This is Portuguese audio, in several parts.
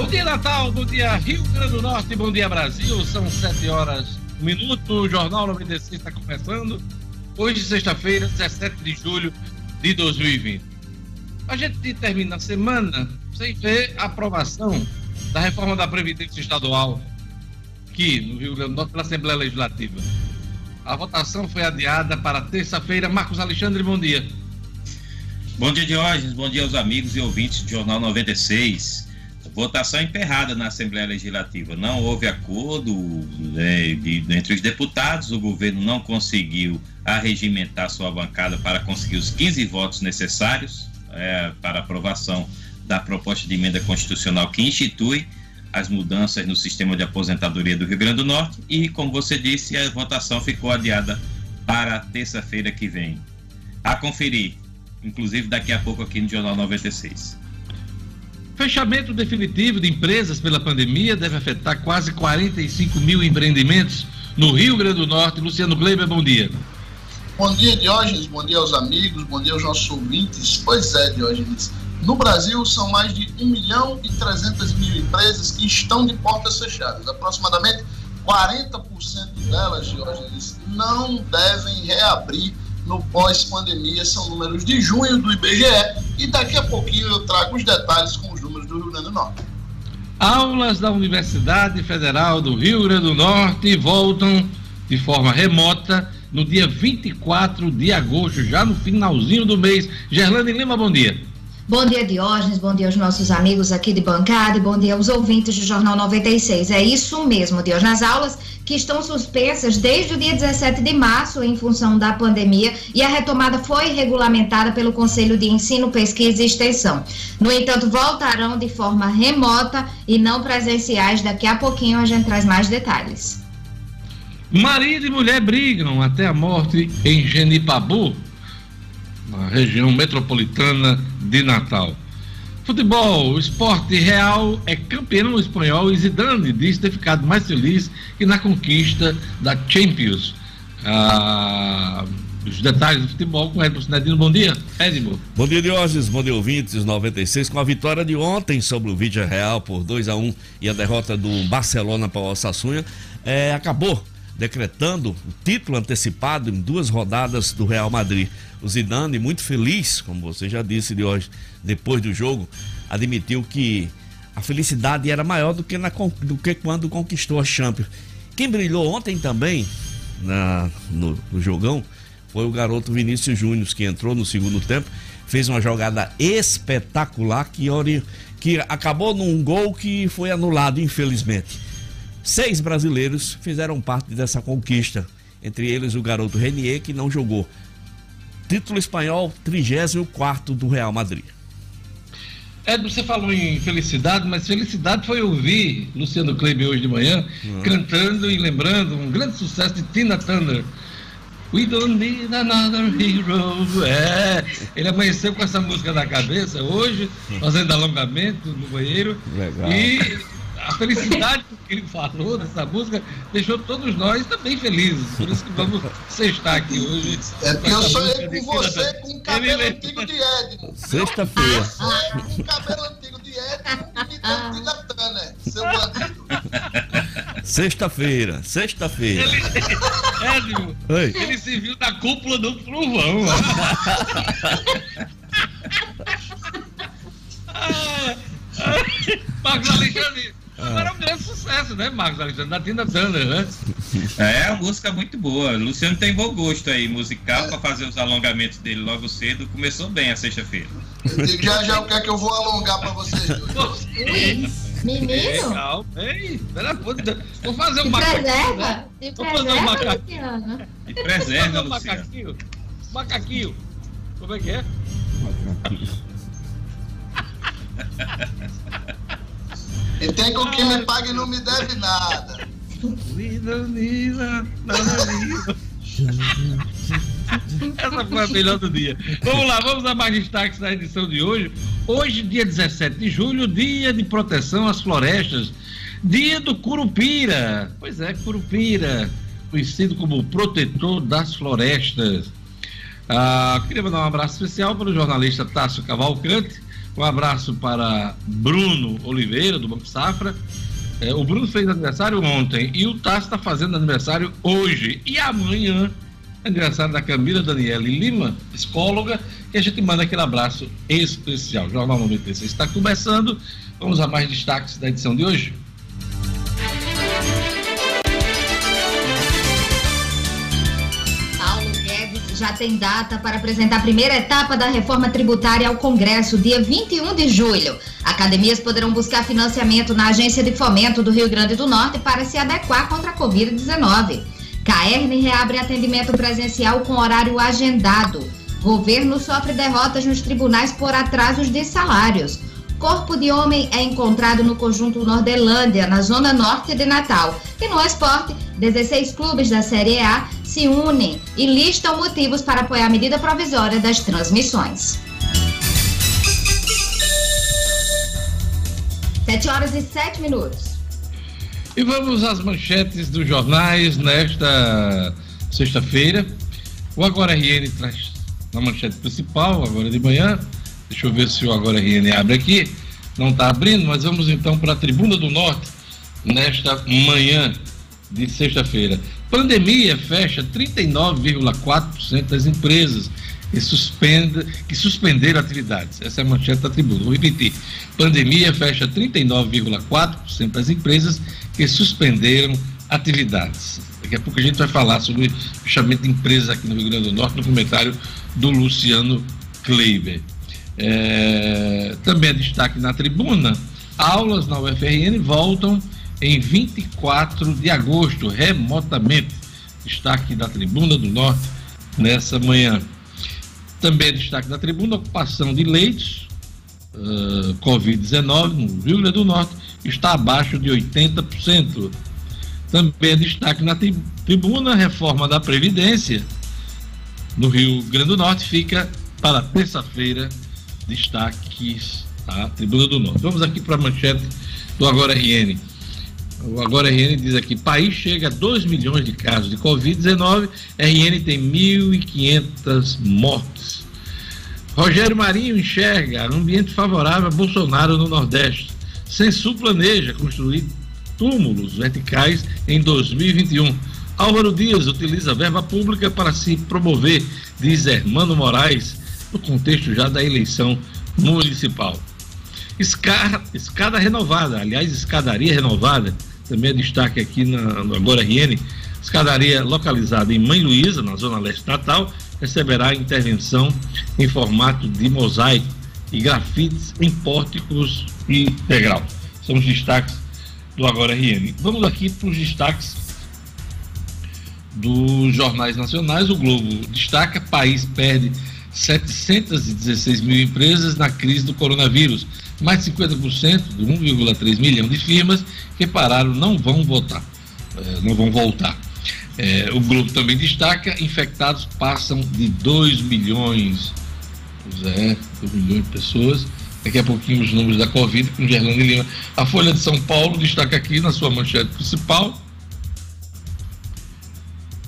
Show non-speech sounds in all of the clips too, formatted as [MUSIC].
Bom dia, Natal. Bom dia, Rio Grande do Norte. Bom dia, Brasil. São sete horas, um minuto. O Jornal 96 está começando. Hoje, sexta-feira, 17 de julho de 2020. A gente termina a semana sem ver a aprovação da reforma da Previdência Estadual aqui no Rio Grande do Norte pela Assembleia Legislativa. A votação foi adiada para terça-feira. Marcos Alexandre, bom dia. Bom dia, Diógenes. Bom dia aos amigos e ouvintes do Jornal 96. Votação emperrada na Assembleia Legislativa. Não houve acordo né, de, entre os deputados. O governo não conseguiu arregimentar sua bancada para conseguir os 15 votos necessários é, para aprovação da proposta de emenda constitucional que institui as mudanças no sistema de aposentadoria do Rio Grande do Norte. E, como você disse, a votação ficou adiada para terça-feira que vem. A conferir, inclusive daqui a pouco aqui no Jornal 96. Fechamento definitivo de empresas pela pandemia deve afetar quase 45 mil empreendimentos no Rio Grande do Norte. Luciano Gleiber, bom dia. Bom dia, Diógenes. Bom dia aos amigos, bom dia aos nossos ouvintes. Pois é, Diógenes. No Brasil, são mais de 1 milhão e 300 mil empresas que estão de portas fechadas. Aproximadamente 40% delas, Diógenes, não devem reabrir no pós-pandemia. São números de junho do IBGE e daqui a pouquinho eu trago os detalhes com do Rio Grande do Norte. Aulas da Universidade Federal do Rio Grande do Norte voltam de forma remota no dia 24 de agosto, já no finalzinho do mês. Gerlane Lima, bom dia. Bom dia, Diógenes. Bom dia aos nossos amigos aqui de bancada e bom dia aos ouvintes do Jornal 96. É isso mesmo, Diógenes. Nas aulas que estão suspensas desde o dia 17 de março em função da pandemia e a retomada foi regulamentada pelo Conselho de Ensino, Pesquisa e Extensão. No entanto, voltarão de forma remota e não presenciais. Daqui a pouquinho a gente traz mais detalhes. Marido e mulher brigam até a morte em Genipabu na região metropolitana de Natal. Futebol, esporte real é campeão espanhol e Zidane diz ter ficado mais feliz que na conquista da Champions. Ah, os detalhes do futebol com Edson Sinedino. Bom dia, Edmo. Bom dia, Diógenes. Bom dia, ouvintes 96. Com a vitória de ontem sobre o Vídeo Real por 2 a 1 e a derrota do Barcelona para o Osasuna, é, acabou decretando o título antecipado em duas rodadas do Real Madrid. O Zidane, muito feliz, como você já disse de hoje, depois do jogo, admitiu que a felicidade era maior do que, na, do que quando conquistou a Champions. Quem brilhou ontem também na, no, no jogão foi o garoto Vinícius Júnior, que entrou no segundo tempo, fez uma jogada espetacular que, que acabou num gol que foi anulado, infelizmente. Seis brasileiros fizeram parte dessa conquista, entre eles o garoto Renier, que não jogou. Título espanhol 34 do Real Madrid. Ed, você falou em felicidade, mas felicidade foi ouvir Luciano Kleber hoje de manhã uhum. cantando e lembrando um grande sucesso de Tina Turner. We don't need another hero. É, ele amanheceu com essa música na cabeça hoje, fazendo alongamento no banheiro. Legal. E a felicidade que ele falou dessa música deixou todos nós também felizes. Por isso que vamos sextar aqui hoje. É porque eu sonhei com você com o cabelo antigo de Edmo. Sexta-feira. Com o cabelo antigo de Edmo e de Natana, seu bandido. Sexta-feira, sexta-feira. Edmo, ele se viu na cúpula do trovão. [LAUGHS] Marcos Alexandre, Agora é um grande sucesso, né, Marcos Alexandre? Da Tina Turner, né? [LAUGHS] É, a música muito boa. Luciano tem bom gosto aí, musical, para fazer os alongamentos dele logo cedo. Começou bem a sexta-feira. [LAUGHS] Já já o que é que eu vou alongar para vocês [LAUGHS] dois. Menino? Calma, ei, pera, vou fazer um macaquinho. Preserva? Né? Vou fazer um macaquinho. E preserva, Luciano. Macaquinho. Macaquinho. Como é que é? Macaquinho. E tem com quem me paga e não me deve nada. Essa foi a melhor do dia. Vamos lá, vamos a mais destaques da edição de hoje. Hoje, dia 17 de julho, dia de proteção às florestas. Dia do Curupira. Pois é, Curupira, conhecido como protetor das florestas. Ah, queria mandar um abraço especial para o jornalista Tássio Cavalcante, Um abraço para Bruno Oliveira, do Banco Safra. É, o Bruno fez aniversário ontem e o Tassi está fazendo aniversário hoje. E amanhã, aniversário da Camila Daniele Lima, psicóloga, e a gente manda aquele abraço especial. O Jornal 96 está começando. Vamos a mais destaques da edição de hoje. Já tem data para apresentar a primeira etapa da reforma tributária ao Congresso, dia 21 de julho. Academias poderão buscar financiamento na Agência de Fomento do Rio Grande do Norte para se adequar contra a Covid-19. Caerne reabre atendimento presencial com horário agendado. Governo sofre derrotas nos tribunais por atrasos de salários. Corpo de homem é encontrado no conjunto Nordelândia, na zona norte de Natal. E no esporte, 16 clubes da Série A se unem e listam motivos para apoiar a medida provisória das transmissões. 7 horas e 7 minutos. E vamos às manchetes dos jornais nesta sexta-feira. O Agora RN traz na manchete principal, agora de manhã. Deixa eu ver se o Agora RN abre aqui. Não está abrindo, mas vamos então para a Tribuna do Norte nesta manhã de sexta-feira. Pandemia fecha 39,4% das empresas que, suspende, que suspenderam atividades. Essa é a manchete da tribuna. Vou repetir. Pandemia fecha 39,4% das empresas que suspenderam atividades. Daqui a pouco a gente vai falar sobre fechamento de empresas aqui no Rio Grande do Norte no comentário do Luciano Kleiber. É, também é destaque na tribuna, aulas na UFRN voltam em 24 de agosto, remotamente. Destaque da Tribuna do Norte nessa manhã. Também destaque da tribuna, ocupação de leitos, uh, Covid-19 no Rio Grande do Norte, está abaixo de 80%. Também destaque na tribuna, reforma da Previdência no Rio Grande do Norte, fica para terça-feira, destaques da Tribuna do Norte. Vamos aqui para a manchete do Agora RN. O Agora RN diz aqui: país chega a 2 milhões de casos de Covid-19, RN tem 1.500 mortes. Rogério Marinho enxerga ambiente favorável a Bolsonaro no Nordeste. Censu planeja construir túmulos verticais em 2021. Álvaro Dias utiliza verba pública para se promover, diz Hermano Moraes, no contexto já da eleição municipal. Escada, escada renovada, aliás, escadaria renovada também é destaque aqui na, no Agora RN, escadaria localizada em Mãe Luísa, na zona leste natal, receberá intervenção em formato de mosaico e grafites em pórticos e degrau. São os destaques do Agora RN. Vamos aqui para os destaques dos jornais nacionais. O Globo destaca: país perde 716 mil empresas na crise do coronavírus. Mais de 50% de 1,3 milhão de firmas que pararam não vão votar, é, não vão voltar. É, o Globo também destaca: infectados passam de 2 milhões, é, 2 milhões de pessoas. Daqui a pouquinho os números da Covid com Gerlane Lima. A Folha de São Paulo destaca aqui na sua manchete principal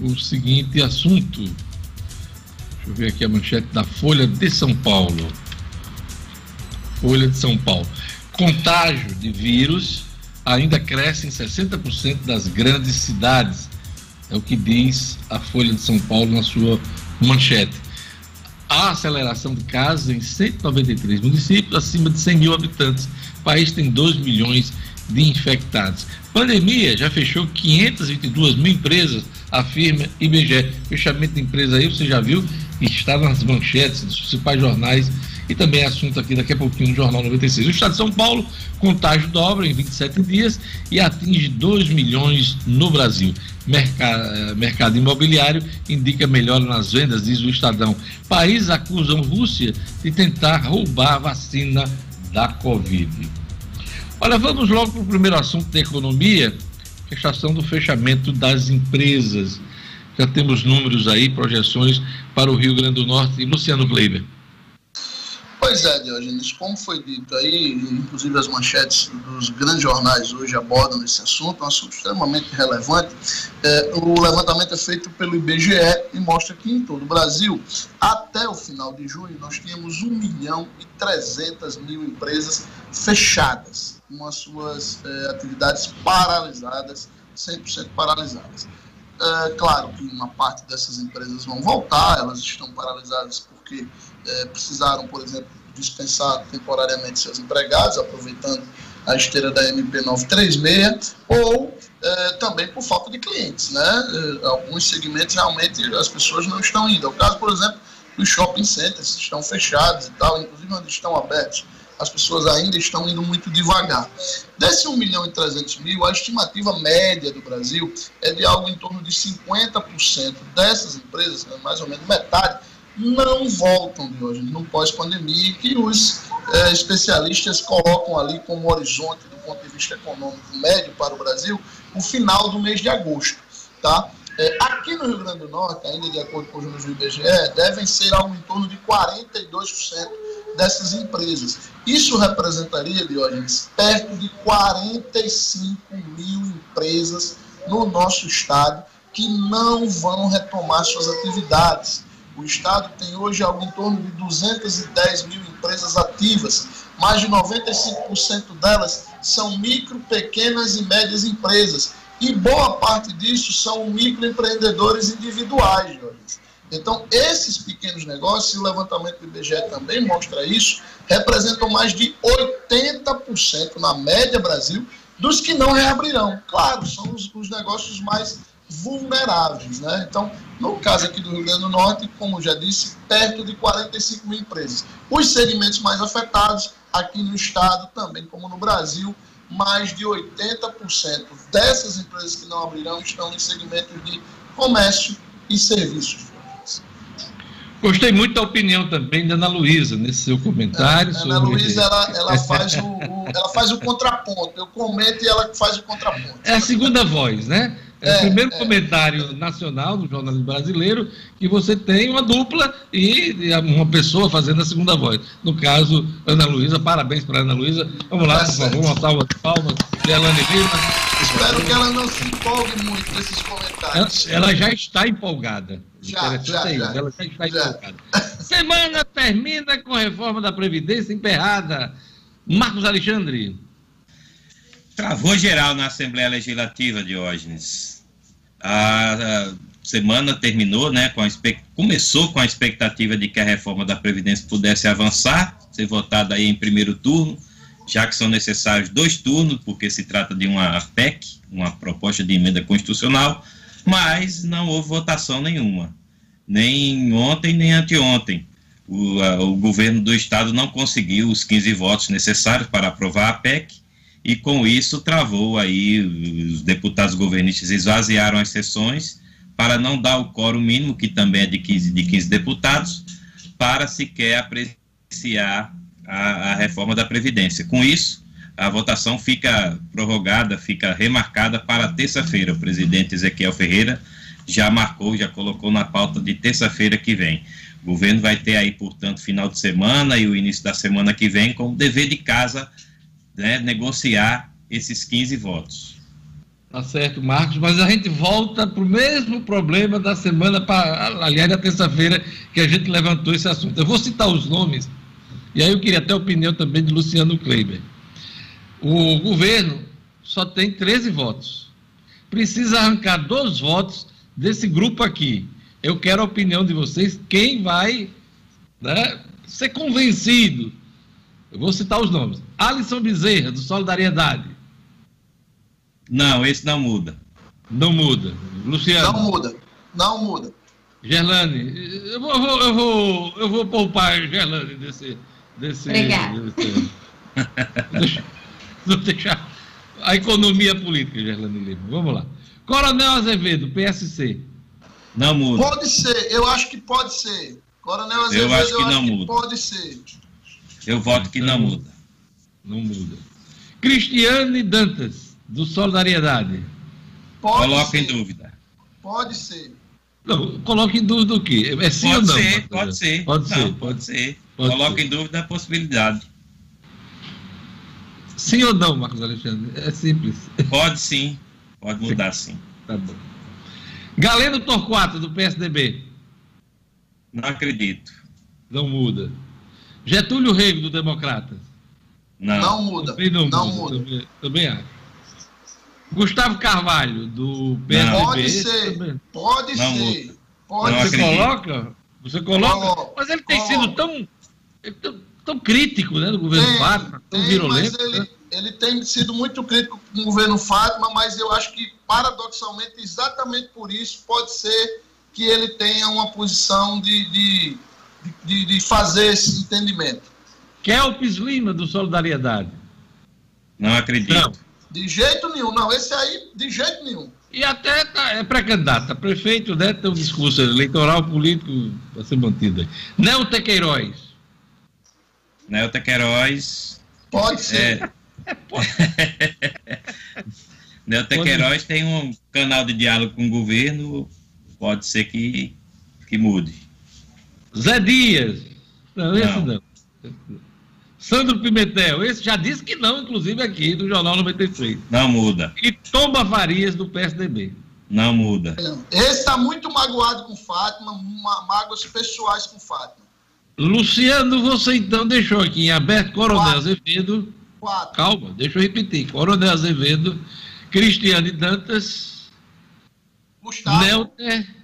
o seguinte assunto. Deixa eu ver aqui a manchete da Folha de São Paulo. Folha de São Paulo. Contágio de vírus ainda cresce em 60% das grandes cidades. É o que diz a Folha de São Paulo na sua manchete. Há aceleração de casos em 193 municípios, acima de 100 mil habitantes. O país tem 2 milhões de infectados. Pandemia já fechou 522 mil empresas, afirma IBGE. Fechamento de empresa aí, você já viu, está nas manchetes dos principais jornais e também é assunto aqui daqui a pouquinho no Jornal 96. O Estado de São Paulo, contágio dobra em 27 dias e atinge 2 milhões no Brasil. Mercado, eh, mercado imobiliário indica melhora nas vendas, diz o Estadão. Países acusam Rússia de tentar roubar a vacina da Covid. Olha, vamos logo para o primeiro assunto da economia, que questão do fechamento das empresas. Já temos números aí, projeções para o Rio Grande do Norte. E Luciano Kleiber. Pois é, Diogenes, como foi dito aí, inclusive as manchetes dos grandes jornais hoje abordam esse assunto, um assunto extremamente relevante. É, o levantamento é feito pelo IBGE e mostra que em todo o Brasil, até o final de junho, nós tínhamos 1 milhão e 300 mil empresas fechadas, com as suas é, atividades paralisadas, 100% paralisadas. É, claro que uma parte dessas empresas vão voltar, elas estão paralisadas porque é, precisaram, por exemplo, dispensar temporariamente seus empregados, aproveitando a esteira da MP 936, ou é, também por falta de clientes. Né? É, alguns segmentos realmente as pessoas não estão indo. É o caso, por exemplo, dos shopping centers, estão fechados e tal, inclusive onde estão abertos, as pessoas ainda estão indo muito devagar. Desse 1 milhão e 300 mil, a estimativa média do Brasil é de algo em torno de 50% dessas empresas, né, mais ou menos metade, não voltam de hoje, no pós-pandemia, que os é, especialistas colocam ali como horizonte, do ponto de vista econômico médio para o Brasil, o final do mês de agosto. Tá? É, aqui no Rio Grande do Norte, ainda de acordo com os números do IBGE, devem ser algo em torno de 42% dessas empresas. Isso representaria, Diógenes, perto de 45 mil empresas no nosso estado que não vão retomar suas atividades. O Estado tem hoje algo em torno de 210 mil empresas ativas, mais de 95% delas são micro, pequenas e médias empresas. E boa parte disso são microempreendedores individuais, Jorge. Então, esses pequenos negócios, o levantamento do IBGE também mostra isso, representam mais de 80% na média Brasil dos que não reabrirão. Claro, são os, os negócios mais vulneráveis. Né? Então, no caso aqui do Rio Grande do Norte, como já disse, perto de 45 mil empresas. Os segmentos mais afetados aqui no estado, também como no Brasil, mais de 80% dessas empresas que não abrirão estão em segmentos de comércio e serviços. Gostei muito da opinião também da Ana Luísa nesse seu comentário. É, sobre... Ana Luísa ela, ela, faz o, o, ela faz o contraponto. Eu comento e ela faz o contraponto. É a segunda voz, né? É, é o primeiro é. comentário nacional do jornalismo brasileiro que você tem uma dupla e uma pessoa fazendo a segunda voz. No caso, Ana Luísa, parabéns para Ana Luísa. Vamos lá, por favor, uma salva de palmas de Elane Lima. Espero que ela não se empolgue muito nesses comentários. Ela, ela já está empolgada. Já, já, é já, ela já está já. empolgada. Semana termina com a reforma da Previdência emperrada. Marcos Alexandre. Travou geral na Assembleia Legislativa, Diógenes. A, semana terminou, né, com a, começou com a expectativa de que a reforma da Previdência pudesse avançar, ser votada aí em primeiro turno, já que são necessários dois turnos, porque se trata de uma PEC, uma proposta de emenda constitucional, mas não houve votação nenhuma, nem ontem nem anteontem. O, a, o governo do estado não conseguiu os 15 votos necessários para aprovar a PEC, e com isso travou aí, os deputados governistas esvaziaram as sessões para não dar o quórum mínimo, que também é de 15, de 15 deputados, para sequer apreciar a, a reforma da Previdência. Com isso, a votação fica prorrogada, fica remarcada para terça-feira. O presidente Ezequiel Ferreira já marcou, já colocou na pauta de terça-feira que vem. O governo vai ter aí, portanto, final de semana e o início da semana que vem como dever de casa né, negociar esses 15 votos. Tá certo, Marcos, mas a gente volta para o mesmo problema da semana, para, aliás, da terça-feira, que a gente levantou esse assunto. Eu vou citar os nomes, e aí eu queria ter a opinião também de Luciano Kleiber. O governo só tem 13 votos. Precisa arrancar dois votos desse grupo aqui. Eu quero a opinião de vocês, quem vai né, ser convencido eu vou citar os nomes. Alisson Bezerra, do Solidariedade. Não, esse não muda. Não muda. Luciano. Não muda. Não muda. Gerlane, eu vou, eu vou, eu vou, poupar Gerlane desse. desse Obrigada. Desse, [LAUGHS] vou deixar a economia política, Gerlane Lima. Vamos lá. Coronel Azevedo, PSC. Não muda. Pode ser, eu acho que pode ser. Coronel Azevedo, eu acho que, eu não acho muda. pode ser. Eu voto que não muda. Não muda. Cristiane Dantas, do Solidariedade. Pode Coloca ser. em dúvida. Pode ser. Não, coloque em dúvida o quê? É sim pode ou não? Ser, pode ser, pode não, ser. Pode, pode ser. Pode Coloque ser. em dúvida a possibilidade. Sim ou não, Marcos Alexandre? É simples. Pode sim. Pode mudar sim. Tá bom. Galeno Torquato, do PSDB. Não acredito. Não muda. Getúlio Rego, do Democratas. Não. Não muda. Também não, não muda. muda. Também, também acho. Gustavo Carvalho, do PSDB. Pode ser. Também. Pode não ser. Muda. Pode Você coloca? Você coloca? Mas ele tem sido tão, tão, crítico, né, do governo tem, Fátima, tão tem, virulento. Mas ele, né? ele tem sido muito crítico com o governo Fátima, mas eu acho que, paradoxalmente, exatamente por isso, pode ser que ele tenha uma posição de, de, de, de fazer esse entendimento. Kelpis Lima, do Solidariedade. Não acredito. Não. De jeito nenhum, não. Esse aí, de jeito nenhum. E até tá, é pré-candidato, prefeito, né? Tem um discurso eleitoral político para ser mantido. Nelta Queiroz. Nelta Queiroz. Pode ser. É... Nelta Queiroz tem um canal de diálogo com o governo, pode ser que, que mude. Zé Dias. Não, esse não. não. Sandro Pimentel, esse já disse que não, inclusive aqui do Jornal 96. Não muda. E Tomba Farias, do PSDB. Não muda. Esse está muito magoado com Fátima, mágoas pessoais com Fátima. Luciano, você então deixou aqui em aberto Coronel Quatro. Azevedo. Quatro. Calma, deixa eu repetir. Coronel Azevedo, Cristiane Dantas, Gustavo. Nelter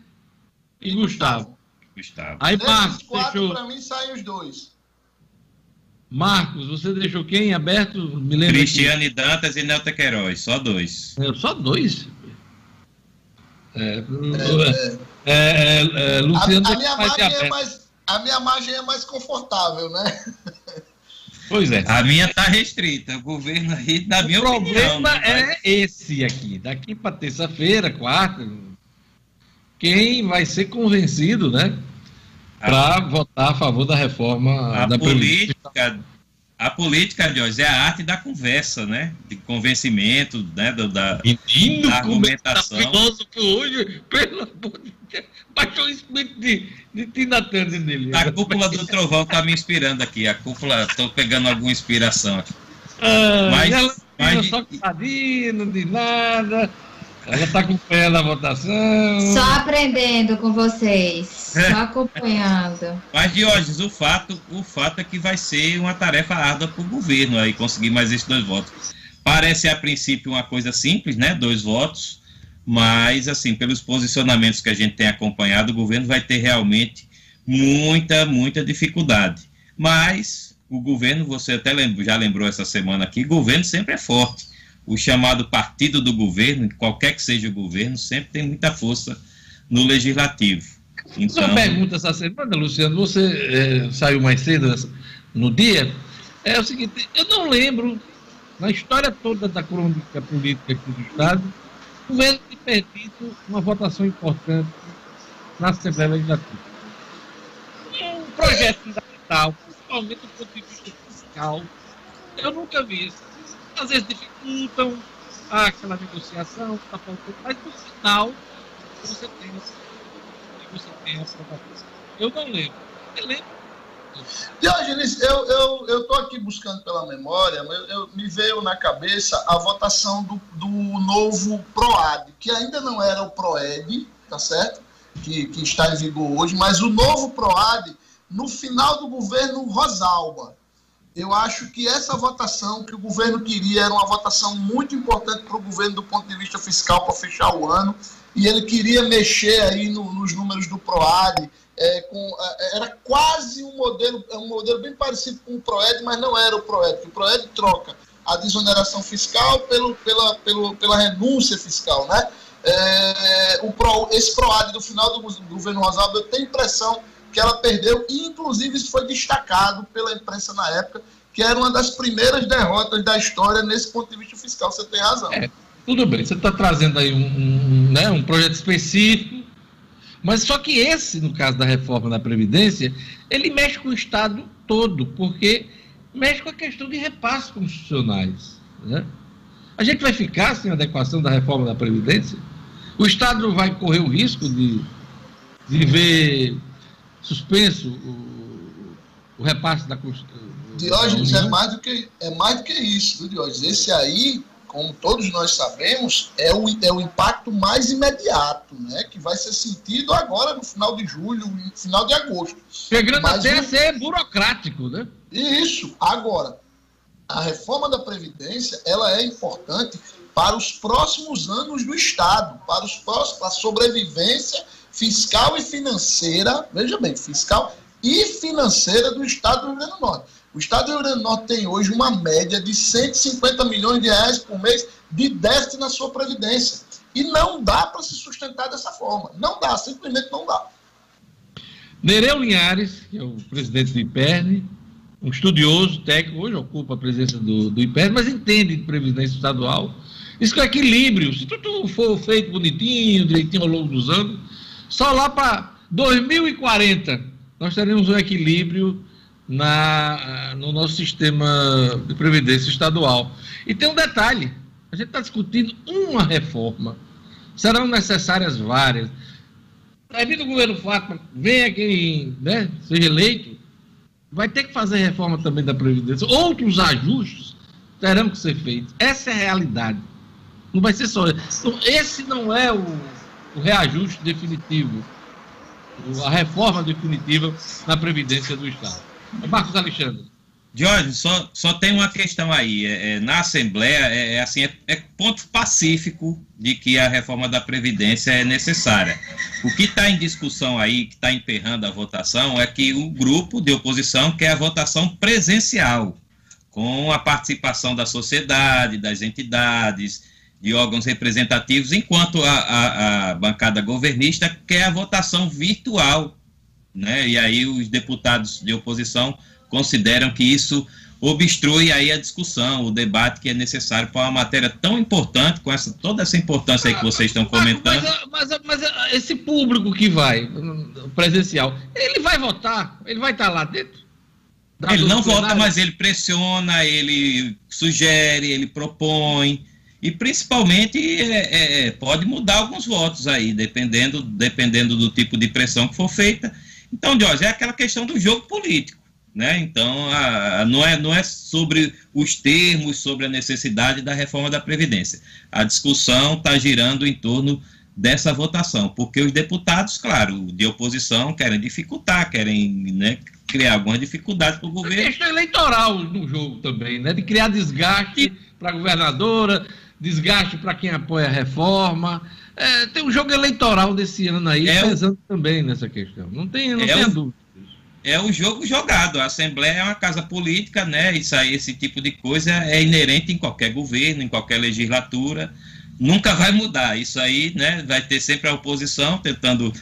e Gustavo. Gustavo. Aí, Marcos, quatro, deixou... para mim, saem os dois. Marcos, você deixou quem aberto? Me lembra Cristiane aqui. Dantas e Nelta Queiroz, só dois. É, só dois? É, é, é, é Luciano a, a minha margem é mais, a minha margem é mais confortável, né? Pois é. A minha está restrita. O governo aí, na o minha opinião. O problema é esse aqui. Daqui para terça-feira, quarta, quem vai ser convencido, né? para votar a favor da reforma a da política a política Jorge, é a arte da conversa né? De convencimento né? Do, da, Menino, da é argumentação tá filósofo hoje pelo amor de Deus baixou o espírito de, de Tina Turner nele. A cúpula do trovão tá me inspirando aqui a cúpula tô pegando alguma inspiração aqui. Ah, mas, ela mas só de... não de nada ela está acompanhando a votação. Só aprendendo com vocês. Só é. acompanhando. Mas, Diógenes, o fato, o fato é que vai ser uma tarefa árdua para o governo aí conseguir mais esses dois votos. Parece, a princípio, uma coisa simples, né? Dois votos. Mas, assim, pelos posicionamentos que a gente tem acompanhado, o governo vai ter realmente muita, muita dificuldade. Mas o governo, você até já lembrou essa semana aqui, o governo sempre é forte o chamado partido do governo, qualquer que seja o governo, sempre tem muita força no legislativo. Então... Uma pergunta essa semana, Luciano, você é, saiu mais cedo no dia, é o seguinte, eu não lembro, na história toda da crônica política aqui do Estado, o governo ter perdido uma votação importante na Assembleia Legislativa. Um projeto fundamental, principalmente do ponto de vista fiscal, eu nunca vi isso às vezes dificultam aquela negociação, está faltando, mas no final você tem, você tem a aprovação. Eu não lembro. Você lembra? Diógenes, eu estou eu, eu aqui buscando pela memória, eu, eu, me veio na cabeça a votação do, do novo PROAD, que ainda não era o PROED, tá certo? Que, que está em vigor hoje, mas o novo PROAD no final do governo Rosalba. Eu acho que essa votação que o governo queria era uma votação muito importante para o governo do ponto de vista fiscal para fechar o ano. E ele queria mexer aí no, nos números do PROAD. É, com, é, era quase um modelo, é um modelo bem parecido com o PROED, mas não era o PROED. O PROED troca a desoneração fiscal pelo, pela, pelo, pela renúncia fiscal. Né? É, o Pro, esse PROAD do final do governo Rosalba, eu tenho impressão que ela perdeu, e inclusive isso foi destacado pela imprensa na época, que era uma das primeiras derrotas da história nesse ponto de vista fiscal. Você tem razão. É, tudo bem, você está trazendo aí um, um, né, um projeto específico, mas só que esse, no caso da reforma da Previdência, ele mexe com o Estado todo, porque mexe com a questão de repasses constitucionais. Né? A gente vai ficar sem adequação da reforma da Previdência? O Estado vai correr o risco de de ver suspenso o, o repasse da Constituição. Diógenes é mais do que, é mais do que isso, viu, Diógenes? Esse aí, como todos nós sabemos, é o, é o impacto mais imediato, né? Que vai ser sentido agora no final de julho, no final de agosto. Chegando Mas até a ser burocrático, né? Isso. Agora, a reforma da Previdência, ela é importante para os próximos anos do Estado, para, os próximos, para a sobrevivência fiscal e financeira, veja bem, fiscal e financeira do Estado do Rio Grande do Norte. O Estado do Rio Grande do Norte tem hoje uma média de 150 milhões de reais por mês de déficit na sua previdência. E não dá para se sustentar dessa forma. Não dá, simplesmente não dá. Nereu Linhares, que é o presidente do IPERN, um estudioso técnico, hoje ocupa a presença do, do IPERN, mas entende de previdência estadual. Diz que o equilíbrio, se tudo for feito bonitinho, direitinho ao longo dos anos, só lá para 2040 nós teremos um equilíbrio na, no nosso sistema de previdência estadual. E tem um detalhe: a gente está discutindo uma reforma, serão necessárias várias. Termina o governo Fátima, venha quem né, seja eleito, vai ter que fazer reforma também da Previdência. Outros ajustes terão que ser feitos. Essa é a realidade. Não vai ser só. Então, esse não é o, o reajuste definitivo, a reforma definitiva na Previdência do Estado. Marcos Alexandre. Jorge, só, só tem uma questão aí. É, é, na Assembleia, é, é assim, é, é, ponto pacífico de que a reforma da Previdência é necessária. O que está em discussão aí, que está emperrando a votação, é que o grupo de oposição quer a votação presencial, com a participação da sociedade, das entidades, de órgãos representativos, enquanto a, a, a bancada governista quer a votação virtual né? E aí os deputados de oposição consideram que isso obstrui aí a discussão, o debate que é necessário para uma matéria tão importante, com essa, toda essa importância aí que vocês estão comentando. Mas, mas, mas, esse público que vai, presencial, ele vai votar? Ele vai estar lá dentro? Ele não vota, mas ele pressiona, ele sugere, ele propõe. E principalmente é, é, pode mudar alguns votos aí, dependendo, dependendo do tipo de pressão que for feita então, Jorge, é aquela questão do jogo político. Né? Então, a, a, não, é, não é sobre os termos, sobre a necessidade da reforma da Previdência. A discussão está girando em torno dessa votação, porque os deputados, claro, de oposição, querem dificultar, querem né, criar algumas dificuldades para o governo. Tem questão eleitoral no jogo também, né? de criar desgaste para a governadora, desgaste para quem apoia a reforma. É, tem um jogo eleitoral desse ano aí, é pesando o... também nessa questão. Não tem, não é tem o... dúvida. É o jogo jogado. A Assembleia é uma casa política, né? Isso aí, esse tipo de coisa é inerente em qualquer governo, em qualquer legislatura. Nunca vai mudar. Isso aí, né? Vai ter sempre a oposição tentando,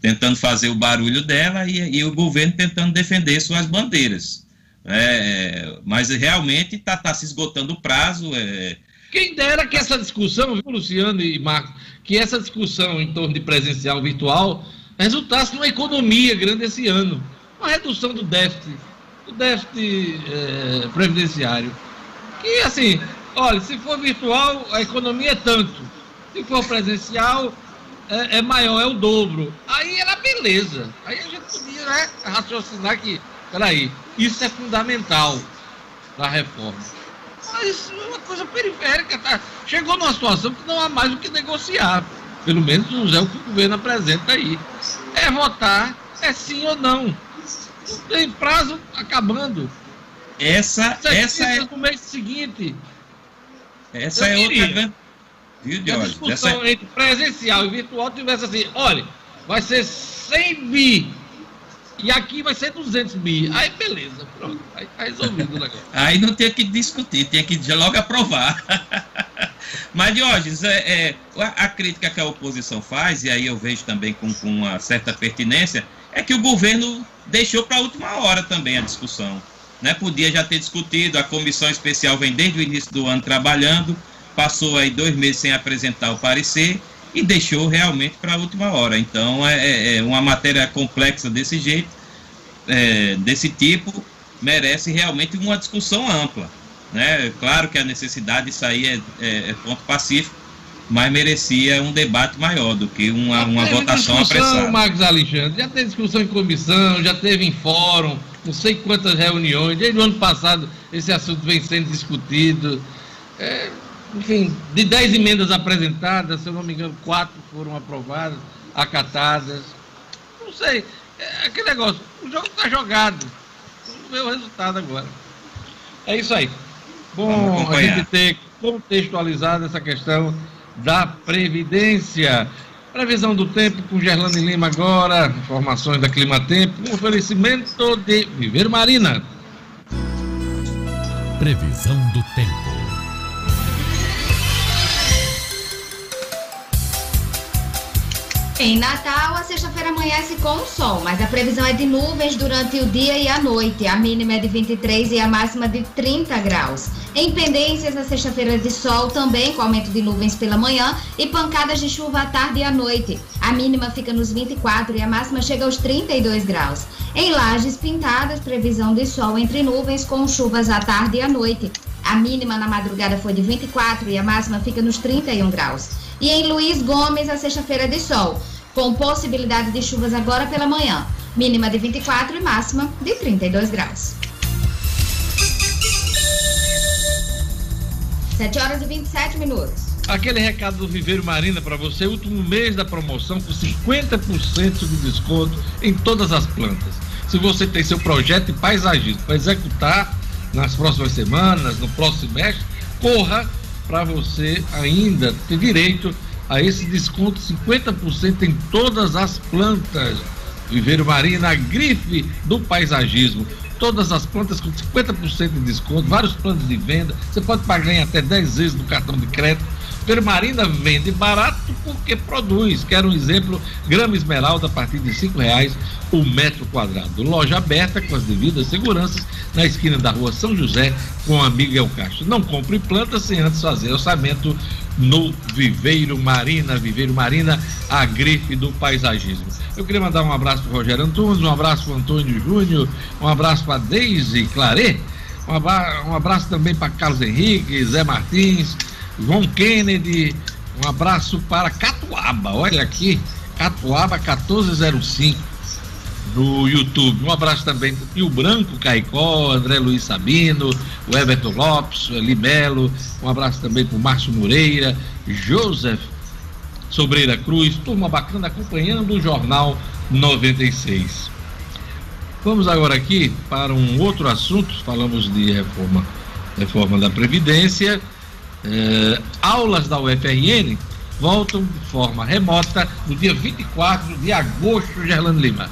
tentando fazer o barulho dela e, e o governo tentando defender suas bandeiras. É, mas realmente está tá se esgotando o prazo. É, quem dera que essa discussão, viu, Luciano e Marcos, que essa discussão em torno de presencial virtual resultasse numa economia grande esse ano. Uma redução do déficit, do déficit é, previdenciário. Que, assim, olha, se for virtual, a economia é tanto. Se for presencial, é, é maior, é o dobro. Aí era beleza. Aí a gente podia né, raciocinar que, peraí, isso é fundamental para a reforma mas é uma coisa periférica. Tá? Chegou numa situação que não há mais o que negociar. Pelo menos não é o que o governo apresenta aí. É votar, é sim ou não. Não tem prazo acabando. Essa, essa é. No mês seguinte. Essa é outra grande. Jorge? A discussão essa... entre presencial e virtual tivesse assim: olha, vai ser 100 bi e aqui vai ser 200 mil. Aí beleza, pronto. Aí tá resolvido o negócio. [LAUGHS] Aí não tem que discutir, tem que logo aprovar. [LAUGHS] Mas, Diógenes, é, é, a, crítica que a oposição faz, e aí eu vejo também com, com uma certa pertinência, é que o governo deixou para a última hora também a discussão. Né? Podia já ter discutido, a comissão especial vem desde o início do ano trabalhando, passou aí dois meses sem apresentar o parecer, e deixou realmente para a última hora. Então, é, é, é, uma matéria complexa desse jeito, é, desse tipo, merece realmente uma discussão ampla. Né? Claro que a necessidade, isso aí é, é, é ponto pacífico, mas merecia um debate maior do que uma, uma votação apressada. Marcos Alexandre, já teve discussão em comissão, já teve em fórum, não sei quantas reuniões. Desde o ano passado esse assunto vem sendo discutido. É, enfim, de dez emendas apresentadas, se eu não me engano, quatro foram aprovadas, acatadas. Não sei, é aquele negócio, o jogo está jogado. Vamos ver o resultado agora. É isso aí. Bom a gente ter contextualizado essa questão da Previdência. Previsão do tempo com Gerlane Lima agora, informações da Clima Tempo, um oferecimento de Viver Marina. Previsão do tempo. Em Natal, a sexta-feira amanhece com sol, mas a previsão é de nuvens durante o dia e a noite. A mínima é de 23 e a máxima de 30 graus. Em Pendências, a sexta-feira de sol também, com aumento de nuvens pela manhã e pancadas de chuva à tarde e à noite. A mínima fica nos 24 e a máxima chega aos 32 graus. Em Lages Pintadas, previsão de sol entre nuvens com chuvas à tarde e à noite. A mínima na madrugada foi de 24 e a máxima fica nos 31 graus. E em Luiz Gomes, a sexta-feira de sol, com possibilidade de chuvas agora pela manhã. Mínima de 24 e máxima de 32 graus. 7 horas e 27 minutos. Aquele recado do Viveiro Marina para você, último mês da promoção com 50% de desconto em todas as plantas. Se você tem seu projeto de paisagismo para executar nas próximas semanas, no próximo mês, corra para você ainda ter direito a esse desconto 50% em todas as plantas. Viveiro Marina, grife do paisagismo. Todas as plantas com 50% de desconto, vários planos de venda. Você pode pagar em até 10 vezes no cartão de crédito Permarina vende barato porque produz. Quero um exemplo: grama esmeralda a partir de cinco reais o metro quadrado. Loja aberta com as devidas seguranças na esquina da rua São José com a Miguel Castro. Não compre plantas sem antes fazer orçamento no Viveiro Marina. Viveiro Marina, a grife do paisagismo. Eu queria mandar um abraço para Rogério Antunes, um abraço para Antônio Júnior, um abraço para Deise Claret, um abraço também para Carlos Henrique, Zé Martins. João Kennedy, um abraço para Catuaba, olha aqui, Catuaba 1405 no YouTube. Um abraço também para o Branco Caicó, André Luiz Sabino, o Everton Lopes, o Eli Melo, um abraço também para o Márcio Moreira, Joseph Sobreira Cruz, turma bacana acompanhando o Jornal 96. Vamos agora aqui para um outro assunto, falamos de reforma, reforma da Previdência eh, aulas da UFRN voltam de forma remota no dia 24 de agosto, Gerlando Lima.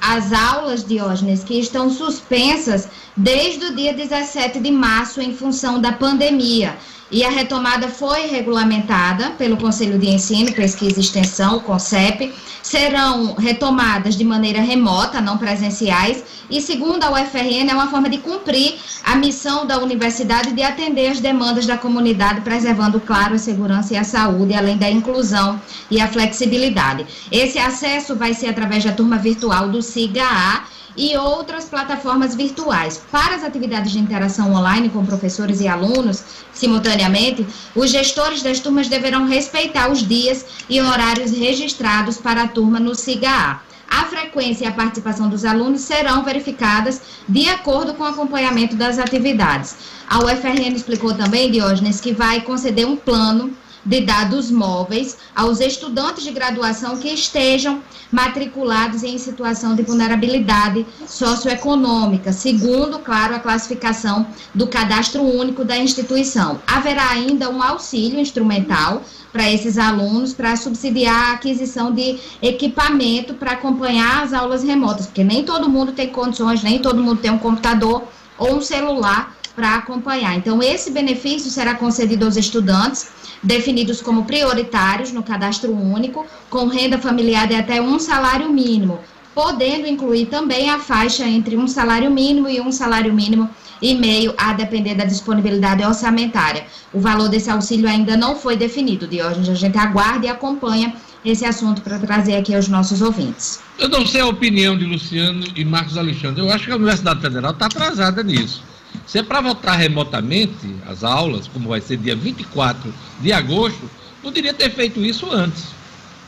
As aulas, Diógenes, que estão suspensas desde o dia 17 de março em função da pandemia. E a retomada foi regulamentada pelo Conselho de Ensino, Pesquisa e Extensão, o CONCEP. Serão retomadas de maneira remota, não presenciais, e segundo a UFRN, é uma forma de cumprir a missão da universidade de atender as demandas da comunidade, preservando, claro, a segurança e a saúde, além da inclusão e a flexibilidade. Esse acesso vai ser através da turma virtual do SIGA-A e outras plataformas virtuais. Para as atividades de interação online com professores e alunos, simultaneamente, os gestores das turmas deverão respeitar os dias e horários registrados para a turma no SIGA-A. A frequência e a participação dos alunos serão verificadas de acordo com o acompanhamento das atividades. A UFRN explicou também, Diógenes, que vai conceder um plano de dados móveis aos estudantes de graduação que estejam matriculados em situação de vulnerabilidade socioeconômica, segundo, claro, a classificação do cadastro único da instituição. Haverá ainda um auxílio instrumental para esses alunos para subsidiar a aquisição de equipamento para acompanhar as aulas remotas, porque nem todo mundo tem condições, nem todo mundo tem um computador ou um celular para acompanhar. Então, esse benefício será concedido aos estudantes definidos como prioritários no cadastro único, com renda familiar de até um salário mínimo, podendo incluir também a faixa entre um salário mínimo e um salário mínimo e meio, a depender da disponibilidade orçamentária. O valor desse auxílio ainda não foi definido, de hoje a gente aguarda e acompanha esse assunto para trazer aqui aos nossos ouvintes. Eu não sei a opinião de Luciano e Marcos Alexandre. Eu acho que a Universidade Federal está atrasada nisso. Se é para votar remotamente as aulas, como vai ser dia 24 de agosto, poderia ter feito isso antes,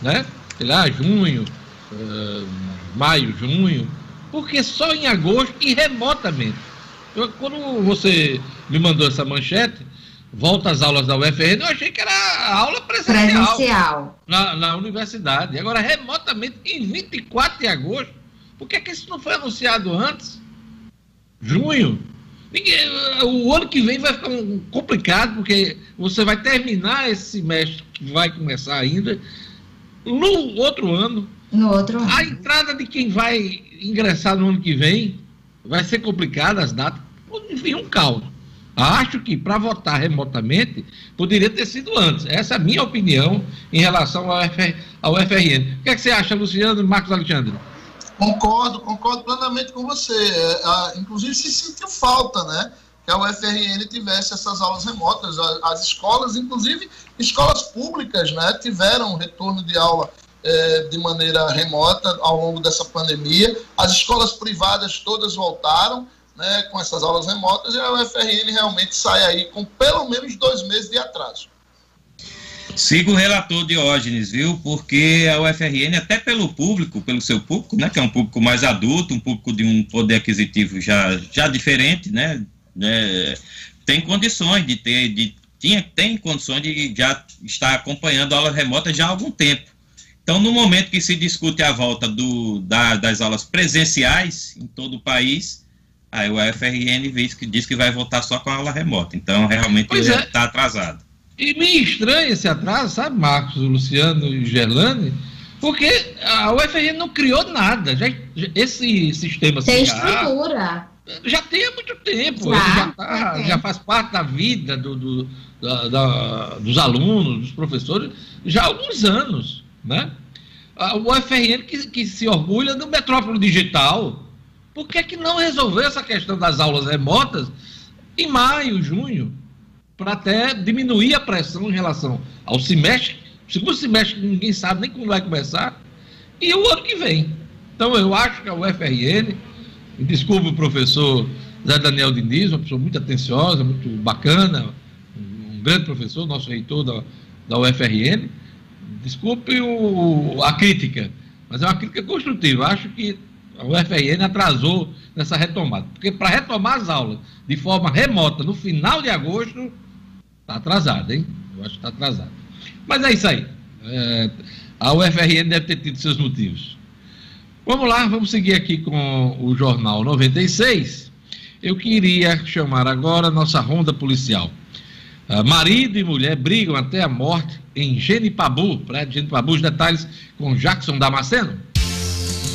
né? Sei lá, junho, uh, maio, junho, porque só em agosto e remotamente. Eu, quando você me mandou essa manchete, volta às aulas da UFRN, eu achei que era aula presencial, presencial. Na, na universidade. Agora, remotamente, em 24 de agosto, por que, que isso não foi anunciado antes? Junho? O ano que vem vai ficar complicado, porque você vai terminar esse semestre que vai começar ainda no outro ano. No outro ano. A entrada de quem vai ingressar no ano que vem vai ser complicada, as datas. Enfim, um caos. Acho que para votar remotamente poderia ter sido antes. Essa é a minha opinião em relação ao, FR, ao FRN. O que, é que você acha, Luciano e Marcos Alexandre? Concordo, concordo plenamente com você. É, inclusive se sentiu falta, né? Que a UFRN tivesse essas aulas remotas. As escolas, inclusive escolas públicas, né, tiveram retorno de aula é, de maneira remota ao longo dessa pandemia. As escolas privadas todas voltaram né, com essas aulas remotas e a UFRN realmente sai aí com pelo menos dois meses de atraso. Siga o relator Diógenes, viu? Porque a UFRN, até pelo público, pelo seu público, né, que é um público mais adulto, um público de um poder aquisitivo já, já diferente, né, né tem condições de ter, de, tinha, tem condições de já estar acompanhando a aula remota já há algum tempo. Então, no momento que se discute a volta do, da, das aulas presenciais em todo o país, Aí o FRN diz que, diz que vai voltar só com a aula remota. Então, realmente está é. atrasado. E me estranha esse atraso, sabe, Marcos, Luciano e Gerlane? Porque a UFRN não criou nada. Já, esse sistema Tem estrutura. Já tem há muito tempo. Já, já, tá, já, faz parte da vida do, do da, da, dos alunos, dos professores, já há alguns anos. Né? O UFRN que, que se orgulha do Metrópole Digital, por que, que não resolver essa questão das aulas remotas em maio, junho, para até diminuir a pressão em relação ao semestre, segundo semestre ninguém sabe nem como vai começar, e o ano que vem. Então eu acho que a UFRN, desculpe o professor Zé Daniel Diniz, uma pessoa muito atenciosa, muito bacana, um grande professor, nosso reitor da, da UFRN, desculpe o, a crítica, mas é uma crítica construtiva. Acho que a UFRN atrasou nessa retomada. Porque para retomar as aulas de forma remota no final de agosto, está atrasado, hein? Eu acho que está atrasado. Mas é isso aí. É, a UFRN deve ter tido seus motivos. Vamos lá, vamos seguir aqui com o Jornal 96. Eu queria chamar agora nossa ronda policial. Uh, marido e mulher brigam até a morte em Genipabu. Para Genipabu, os detalhes com Jackson Damasceno.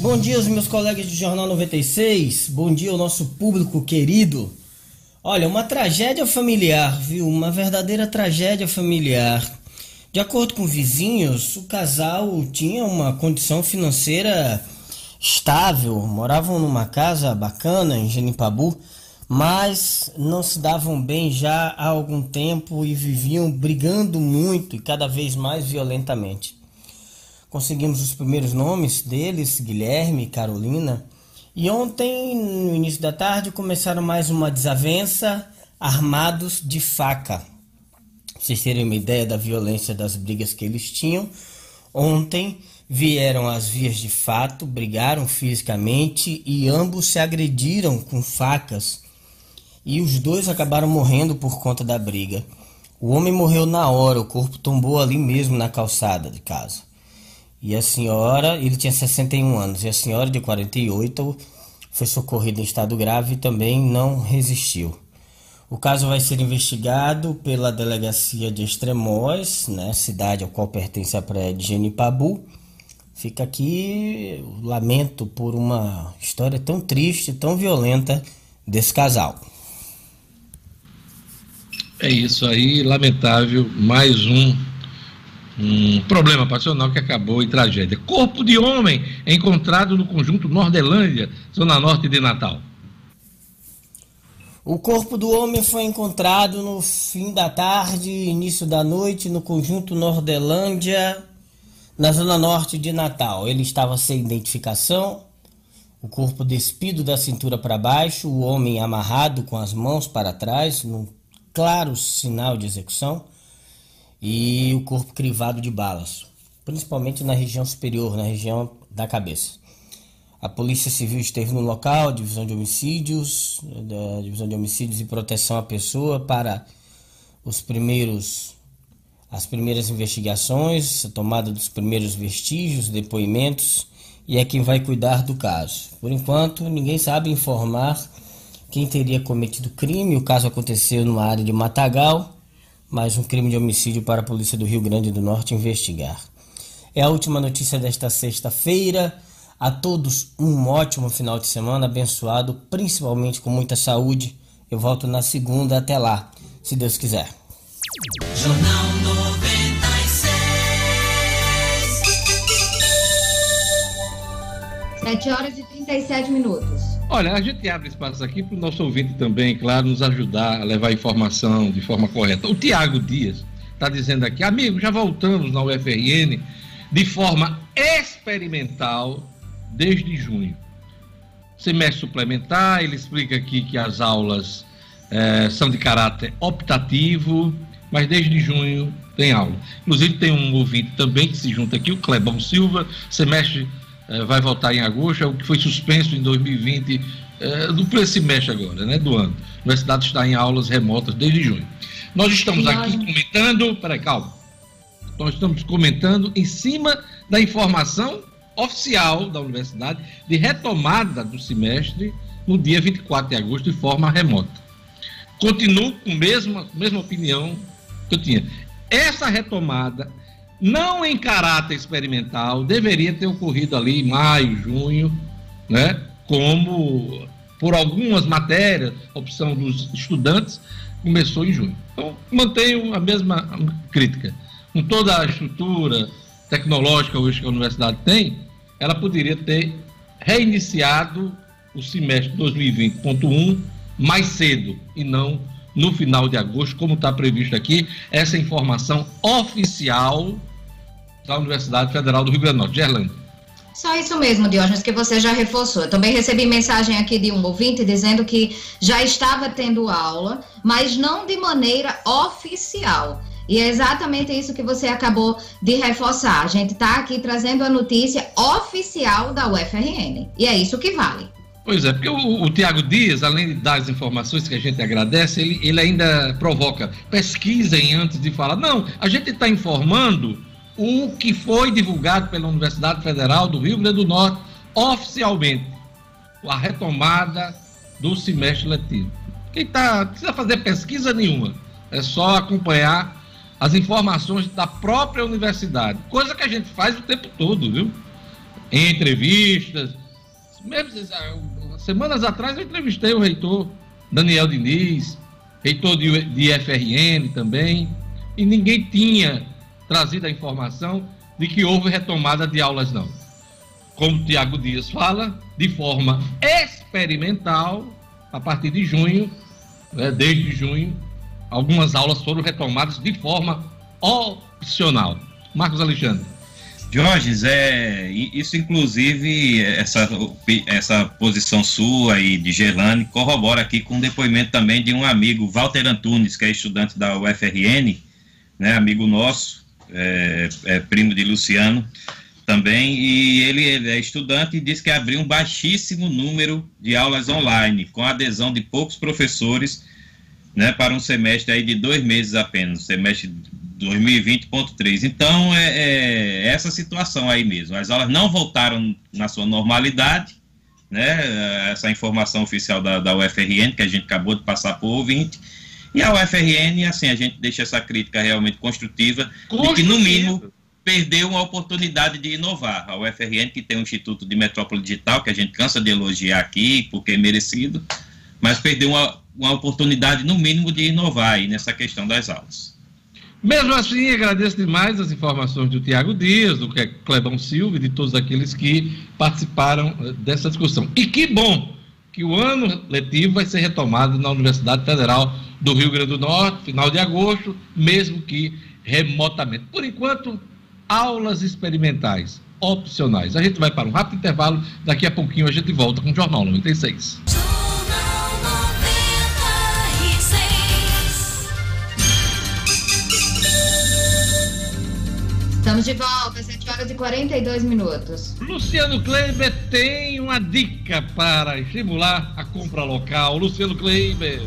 Bom dia meus colegas do Jornal 96. Bom dia ao nosso público querido. Olha, uma tragédia familiar, viu? Uma verdadeira tragédia familiar. De acordo com vizinhos, o casal tinha uma condição financeira estável, moravam numa casa bacana em Genipabu, mas não se davam bem já há algum tempo e viviam brigando muito e cada vez mais violentamente. Conseguimos os primeiros nomes deles, Guilherme e Carolina. E ontem, no início da tarde, começaram mais uma desavença armados de faca. Pra vocês terem uma ideia da violência das brigas que eles tinham. Ontem vieram às vias de fato, brigaram fisicamente e ambos se agrediram com facas. E os dois acabaram morrendo por conta da briga. O homem morreu na hora, o corpo tombou ali mesmo na calçada de casa. E a senhora, ele tinha 61 anos, e a senhora de 48 foi socorrida em estado grave e também não resistiu. O caso vai ser investigado pela delegacia de Extremóis, né, cidade ao qual pertence a praia de Genipabu. Fica aqui o lamento por uma história tão triste, tão violenta desse casal. É isso aí, lamentável, mais um, um problema passional que acabou em tragédia. Corpo de homem encontrado no conjunto Nordelândia, zona norte de Natal. O corpo do homem foi encontrado no fim da tarde, início da noite, no conjunto Nordelândia, na zona norte de Natal. Ele estava sem identificação, o corpo despido da cintura para baixo, o homem amarrado com as mãos para trás, num claro sinal de execução, e o corpo crivado de balas, principalmente na região superior, na região da cabeça. A Polícia Civil esteve no local, divisão de homicídios, da divisão de homicídios e proteção à pessoa para os primeiros as primeiras investigações, a tomada dos primeiros vestígios, depoimentos e é quem vai cuidar do caso. Por enquanto, ninguém sabe informar quem teria cometido o crime. O caso aconteceu numa área de Matagal, mais um crime de homicídio para a Polícia do Rio Grande do Norte investigar. É a última notícia desta sexta-feira. A todos um ótimo final de semana, abençoado, principalmente com muita saúde. Eu volto na segunda. Até lá, se Deus quiser. Jornal 96. 7 horas e 37 minutos. Olha, a gente abre espaço aqui para o nosso ouvinte também, claro, nos ajudar a levar a informação de forma correta. O Tiago Dias está dizendo aqui, amigo, já voltamos na UFRN de forma experimental desde junho. Semestre suplementar, ele explica aqui que as aulas é, são de caráter optativo, mas desde junho tem aula. Inclusive tem um ouvinte também que se junta aqui, o Clebão Silva, semestre vai voltar em agosto, é o que foi suspenso em 2020, é, do semestre agora, né, do ano. A universidade está em aulas remotas desde junho. Nós estamos aqui comentando, peraí, calma. Nós estamos comentando em cima da informação oficial da universidade de retomada do semestre no dia 24 de agosto de forma remota. Continuo com a mesma, mesma opinião que eu tinha. Essa retomada não em caráter experimental, deveria ter ocorrido ali em maio, junho, né? Como por algumas matérias, opção dos estudantes, começou em junho. Então, mantenho a mesma crítica. Com toda a estrutura tecnológica hoje que a universidade tem, ela poderia ter reiniciado o semestre 2020.1 mais cedo e não no final de agosto, como está previsto aqui, essa informação oficial da Universidade Federal do Rio Grande do Norte. Gerlândia. Só isso mesmo, Diógenes, que você já reforçou. Eu também recebi mensagem aqui de um ouvinte dizendo que já estava tendo aula, mas não de maneira oficial. E é exatamente isso que você acabou de reforçar. A gente está aqui trazendo a notícia oficial da UFRN. E é isso que vale. Pois é, porque o, o Tiago Dias, além de dar as informações que a gente agradece, ele, ele ainda provoca. Pesquisem antes de falar. Não, a gente está informando o que foi divulgado pela Universidade Federal do Rio Grande do Norte oficialmente, a retomada do semestre letivo. Quem tá, precisa fazer pesquisa nenhuma, é só acompanhar as informações da própria universidade, coisa que a gente faz o tempo todo, viu? Em entrevistas. Mesmo, semanas atrás eu entrevistei o reitor Daniel Diniz, reitor de, de FRN também, e ninguém tinha trazido a informação de que houve retomada de aulas, não. Como o Tiago Dias fala, de forma experimental, a partir de junho, né, desde junho, algumas aulas foram retomadas de forma opcional. Marcos Alexandre. Jorge, é, isso inclusive, essa, essa posição sua e de Gelane corrobora aqui com o depoimento também de um amigo, Walter Antunes, que é estudante da UFRN, né, amigo nosso, é, é primo de Luciano também, e ele, ele, é estudante e diz que abriu um baixíssimo número de aulas online, com adesão de poucos professores, né, para um semestre aí de dois meses apenas, semestre 2020.3. Então, é, é, essa situação aí mesmo. As aulas não voltaram na sua normalidade, né, essa informação oficial da, da UFRN, que a gente acabou de passar por ouvinte, e a UFRN, assim, a gente deixa essa crítica realmente construtiva, de que, no mínimo, perdeu uma oportunidade de inovar. A UFRN, que tem um Instituto de Metrópole Digital, que a gente cansa de elogiar aqui, porque é merecido, mas perdeu uma uma oportunidade, no mínimo, de inovar aí nessa questão das aulas. Mesmo assim, agradeço demais as informações do Tiago Dias, do Clebão Silva e de todos aqueles que participaram eh, dessa discussão. E que bom que o ano letivo vai ser retomado na Universidade Federal do Rio Grande do Norte, final de agosto, mesmo que remotamente. Por enquanto, aulas experimentais, opcionais. A gente vai para um rápido intervalo, daqui a pouquinho a gente volta com o Jornal 96. Estamos de volta, 7 horas e 42 minutos. Luciano Kleiber tem uma dica para estimular a compra local. Luciano Kleiber.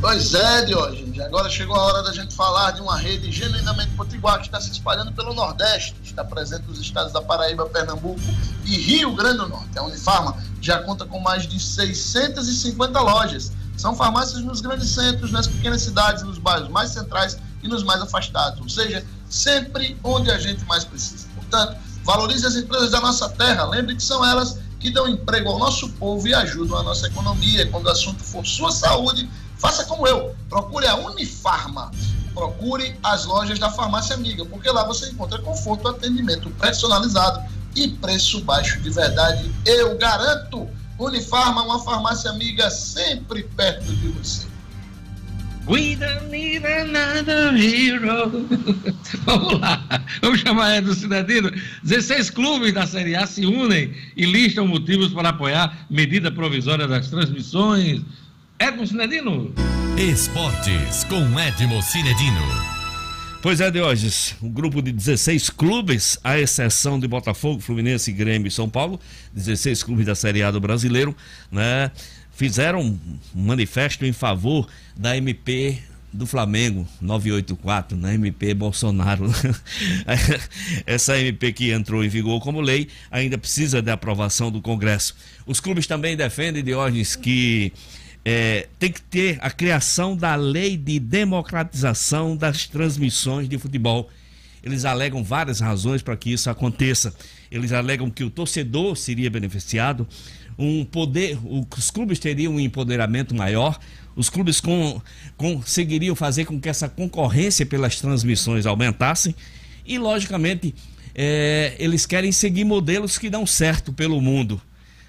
Pois é, Diógenes. Agora chegou a hora da gente falar de uma rede genuinamente potiguar que está se espalhando pelo Nordeste. Está presente nos estados da Paraíba, Pernambuco e Rio Grande do Norte. A Unifarma já conta com mais de 650 lojas. São farmácias nos grandes centros, nas pequenas cidades, nos bairros mais centrais e nos mais afastados, ou seja, sempre onde a gente mais precisa. Portanto, valorize as empresas da nossa terra, lembre que são elas que dão emprego ao nosso povo e ajudam a nossa economia. Quando o assunto for sua saúde, faça como eu, procure a Unifarma. Procure as lojas da Farmácia Amiga, porque lá você encontra conforto, atendimento personalizado e preço baixo de verdade. Eu garanto. Unifarma, uma farmácia amiga sempre perto de você. We don't need another hero. [LAUGHS] Vamos lá. Vamos chamar Edson Cidadino. 16 clubes da Série A se unem e listam motivos para apoiar medida provisória das transmissões. Edson Cidadino. Esportes com Edmo Cinedino. Pois é, Diógenes, um grupo de 16 clubes, à exceção de Botafogo, Fluminense, Grêmio e São Paulo, 16 clubes da Série A do Brasileiro, né? Fizeram um manifesto em favor da MP do Flamengo 984, na MP Bolsonaro. [LAUGHS] Essa MP que entrou em vigor como lei ainda precisa de aprovação do Congresso. Os clubes também defendem, Diógenes, que é, tem que ter a criação da lei de democratização das transmissões de futebol. Eles alegam várias razões para que isso aconteça. Eles alegam que o torcedor seria beneficiado, um poder, os clubes teriam um empoderamento maior, os clubes com, conseguiriam fazer com que essa concorrência pelas transmissões aumentasse e, logicamente, é, eles querem seguir modelos que dão certo pelo mundo.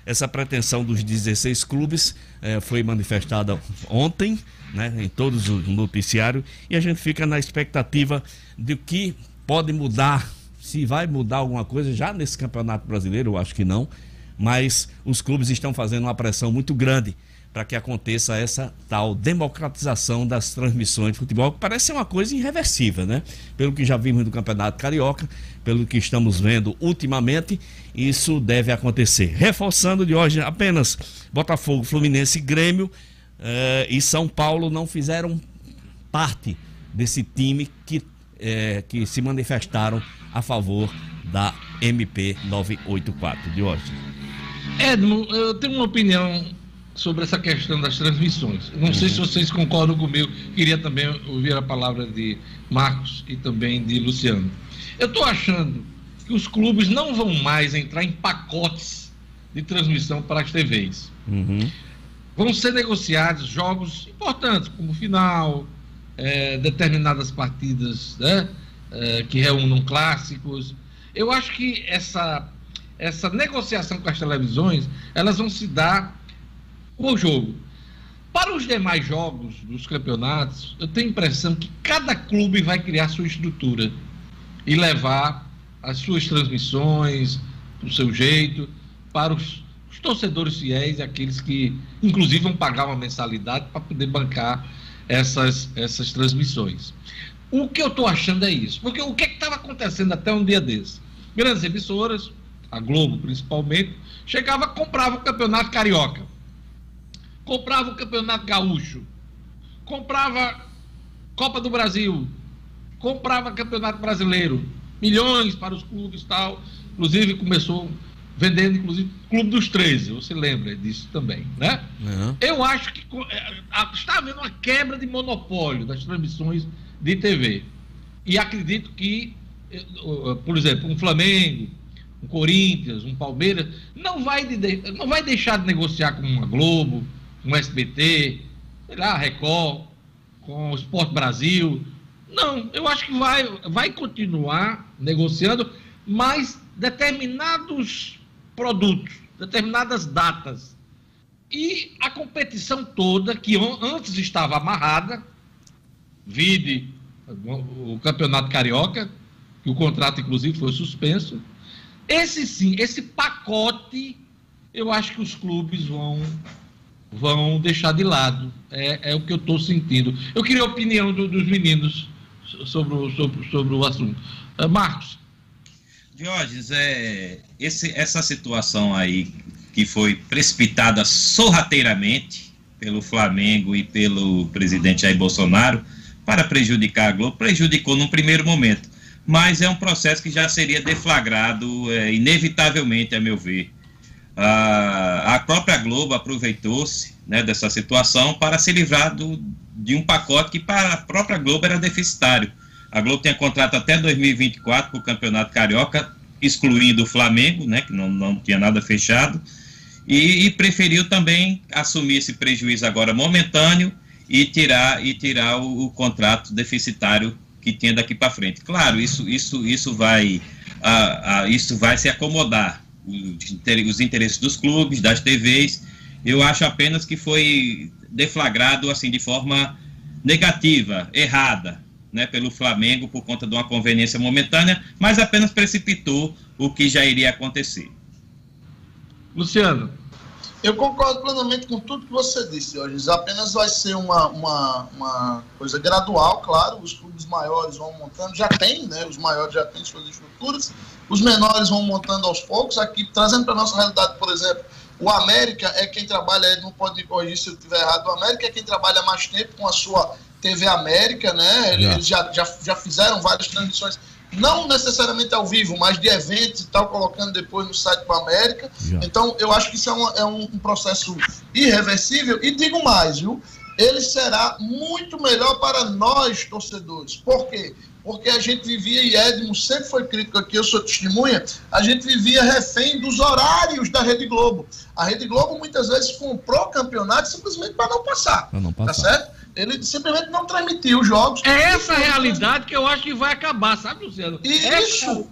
Essa pretensão dos 16 clubes é, foi manifestada ontem, né, em todos os noticiários, e a gente fica na expectativa de que pode mudar, se vai mudar alguma coisa já nesse Campeonato Brasileiro, eu acho que não mas os clubes estão fazendo uma pressão muito grande para que aconteça essa tal democratização das transmissões de futebol, que parece ser uma coisa irreversível, né? Pelo que já vimos no Campeonato Carioca, pelo que estamos vendo ultimamente, isso deve acontecer. Reforçando de hoje apenas Botafogo, Fluminense, Grêmio eh, e São Paulo não fizeram parte desse time que, eh, que se manifestaram a favor da MP 984 de hoje. Edmund, eu tenho uma opinião sobre essa questão das transmissões. Não uhum. sei se vocês concordam comigo. Queria também ouvir a palavra de Marcos e também de Luciano. Eu estou achando que os clubes não vão mais entrar em pacotes de transmissão para as TVs. Uhum. Vão ser negociados jogos importantes, como final, é, determinadas partidas né, é, que reúnam clássicos. Eu acho que essa essa negociação com as televisões, elas vão se dar por jogo. Para os demais jogos dos campeonatos, eu tenho a impressão que cada clube vai criar sua estrutura e levar as suas transmissões do seu jeito para os, os torcedores fiéis, aqueles que, inclusive, vão pagar uma mensalidade para poder bancar essas, essas transmissões. O que eu estou achando é isso, porque o que é estava acontecendo até um dia desse? Grandes emissoras, a Globo principalmente, chegava, comprava o campeonato carioca, comprava o campeonato gaúcho, comprava Copa do Brasil, comprava campeonato brasileiro, milhões para os clubes tal. Inclusive começou vendendo, inclusive, Clube dos 13, você lembra disso também, né? Uhum. Eu acho que é, está havendo uma quebra de monopólio das transmissões de TV. E acredito que, eh, por exemplo, um Flamengo, um Corinthians, um Palmeiras, não vai, de, não vai deixar de negociar com uma Globo, com SBT, sei lá, Record, com o Esporte Brasil. Não, eu acho que vai, vai continuar negociando, mas determinados produtos, determinadas datas. E a competição toda, que antes estava amarrada, vide o Campeonato Carioca, que o contrato, inclusive, foi suspenso. Esse sim, esse pacote, eu acho que os clubes vão vão deixar de lado. É, é o que eu estou sentindo. Eu queria a opinião do, dos meninos sobre o, sobre, sobre o assunto. Uh, Marcos. Diógenes, é, esse, essa situação aí que foi precipitada sorrateiramente pelo Flamengo e pelo presidente Jair Bolsonaro para prejudicar a Globo, prejudicou num primeiro momento, mas é um processo que já seria deflagrado é, inevitavelmente, a meu ver. A, a própria Globo aproveitou-se né, dessa situação para se livrar do, de um pacote que para a própria Globo era deficitário a Globo tem contrato até 2024 para o Campeonato Carioca, excluindo o Flamengo, né, que não, não tinha nada fechado, e, e, preferiu também assumir esse prejuízo agora momentâneo e tirar, e tirar o, o contrato deficitário que tinha daqui para frente. Claro, isso, isso, isso, vai, isso vai se acomodar, os interesses dos clubes, das TVs. Eu acho apenas que foi deflagrado assim de forma negativa, errada, né, pelo Flamengo por conta de uma conveniência momentânea, mas apenas precipitou o que já iria acontecer. Luciano. Eu concordo plenamente com tudo que você disse, hoje. Apenas vai ser uma, uma, uma, coisa gradual, claro. Os clubes maiores vão montando, já tem, né? Os maiores já têm suas estruturas. Os menores vão montando aos poucos. Aqui, trazendo para a nossa realidade, por exemplo, o América é quem trabalha, não pode me corrigir se eu estiver errado, o América é quem trabalha mais tempo com a sua TV América, né? Eles já, já, já fizeram várias transmissões, não necessariamente ao vivo, mas de eventos e tal, colocando depois no site do América. Já. Então, eu acho que isso é, uma, é um, um processo irreversível. E digo mais, viu? Ele será muito melhor para nós, torcedores. Por quê? Porque a gente vivia, e Edmo sempre foi crítico aqui, eu sou testemunha, a gente vivia refém dos horários da Rede Globo. A Rede Globo muitas vezes comprou campeonato simplesmente para não passar. Para não tá passar. Tá certo? Ele simplesmente não transmitiu os jogos. É essa realidade que eu acho que vai acabar, sabe, Luciano? Isso,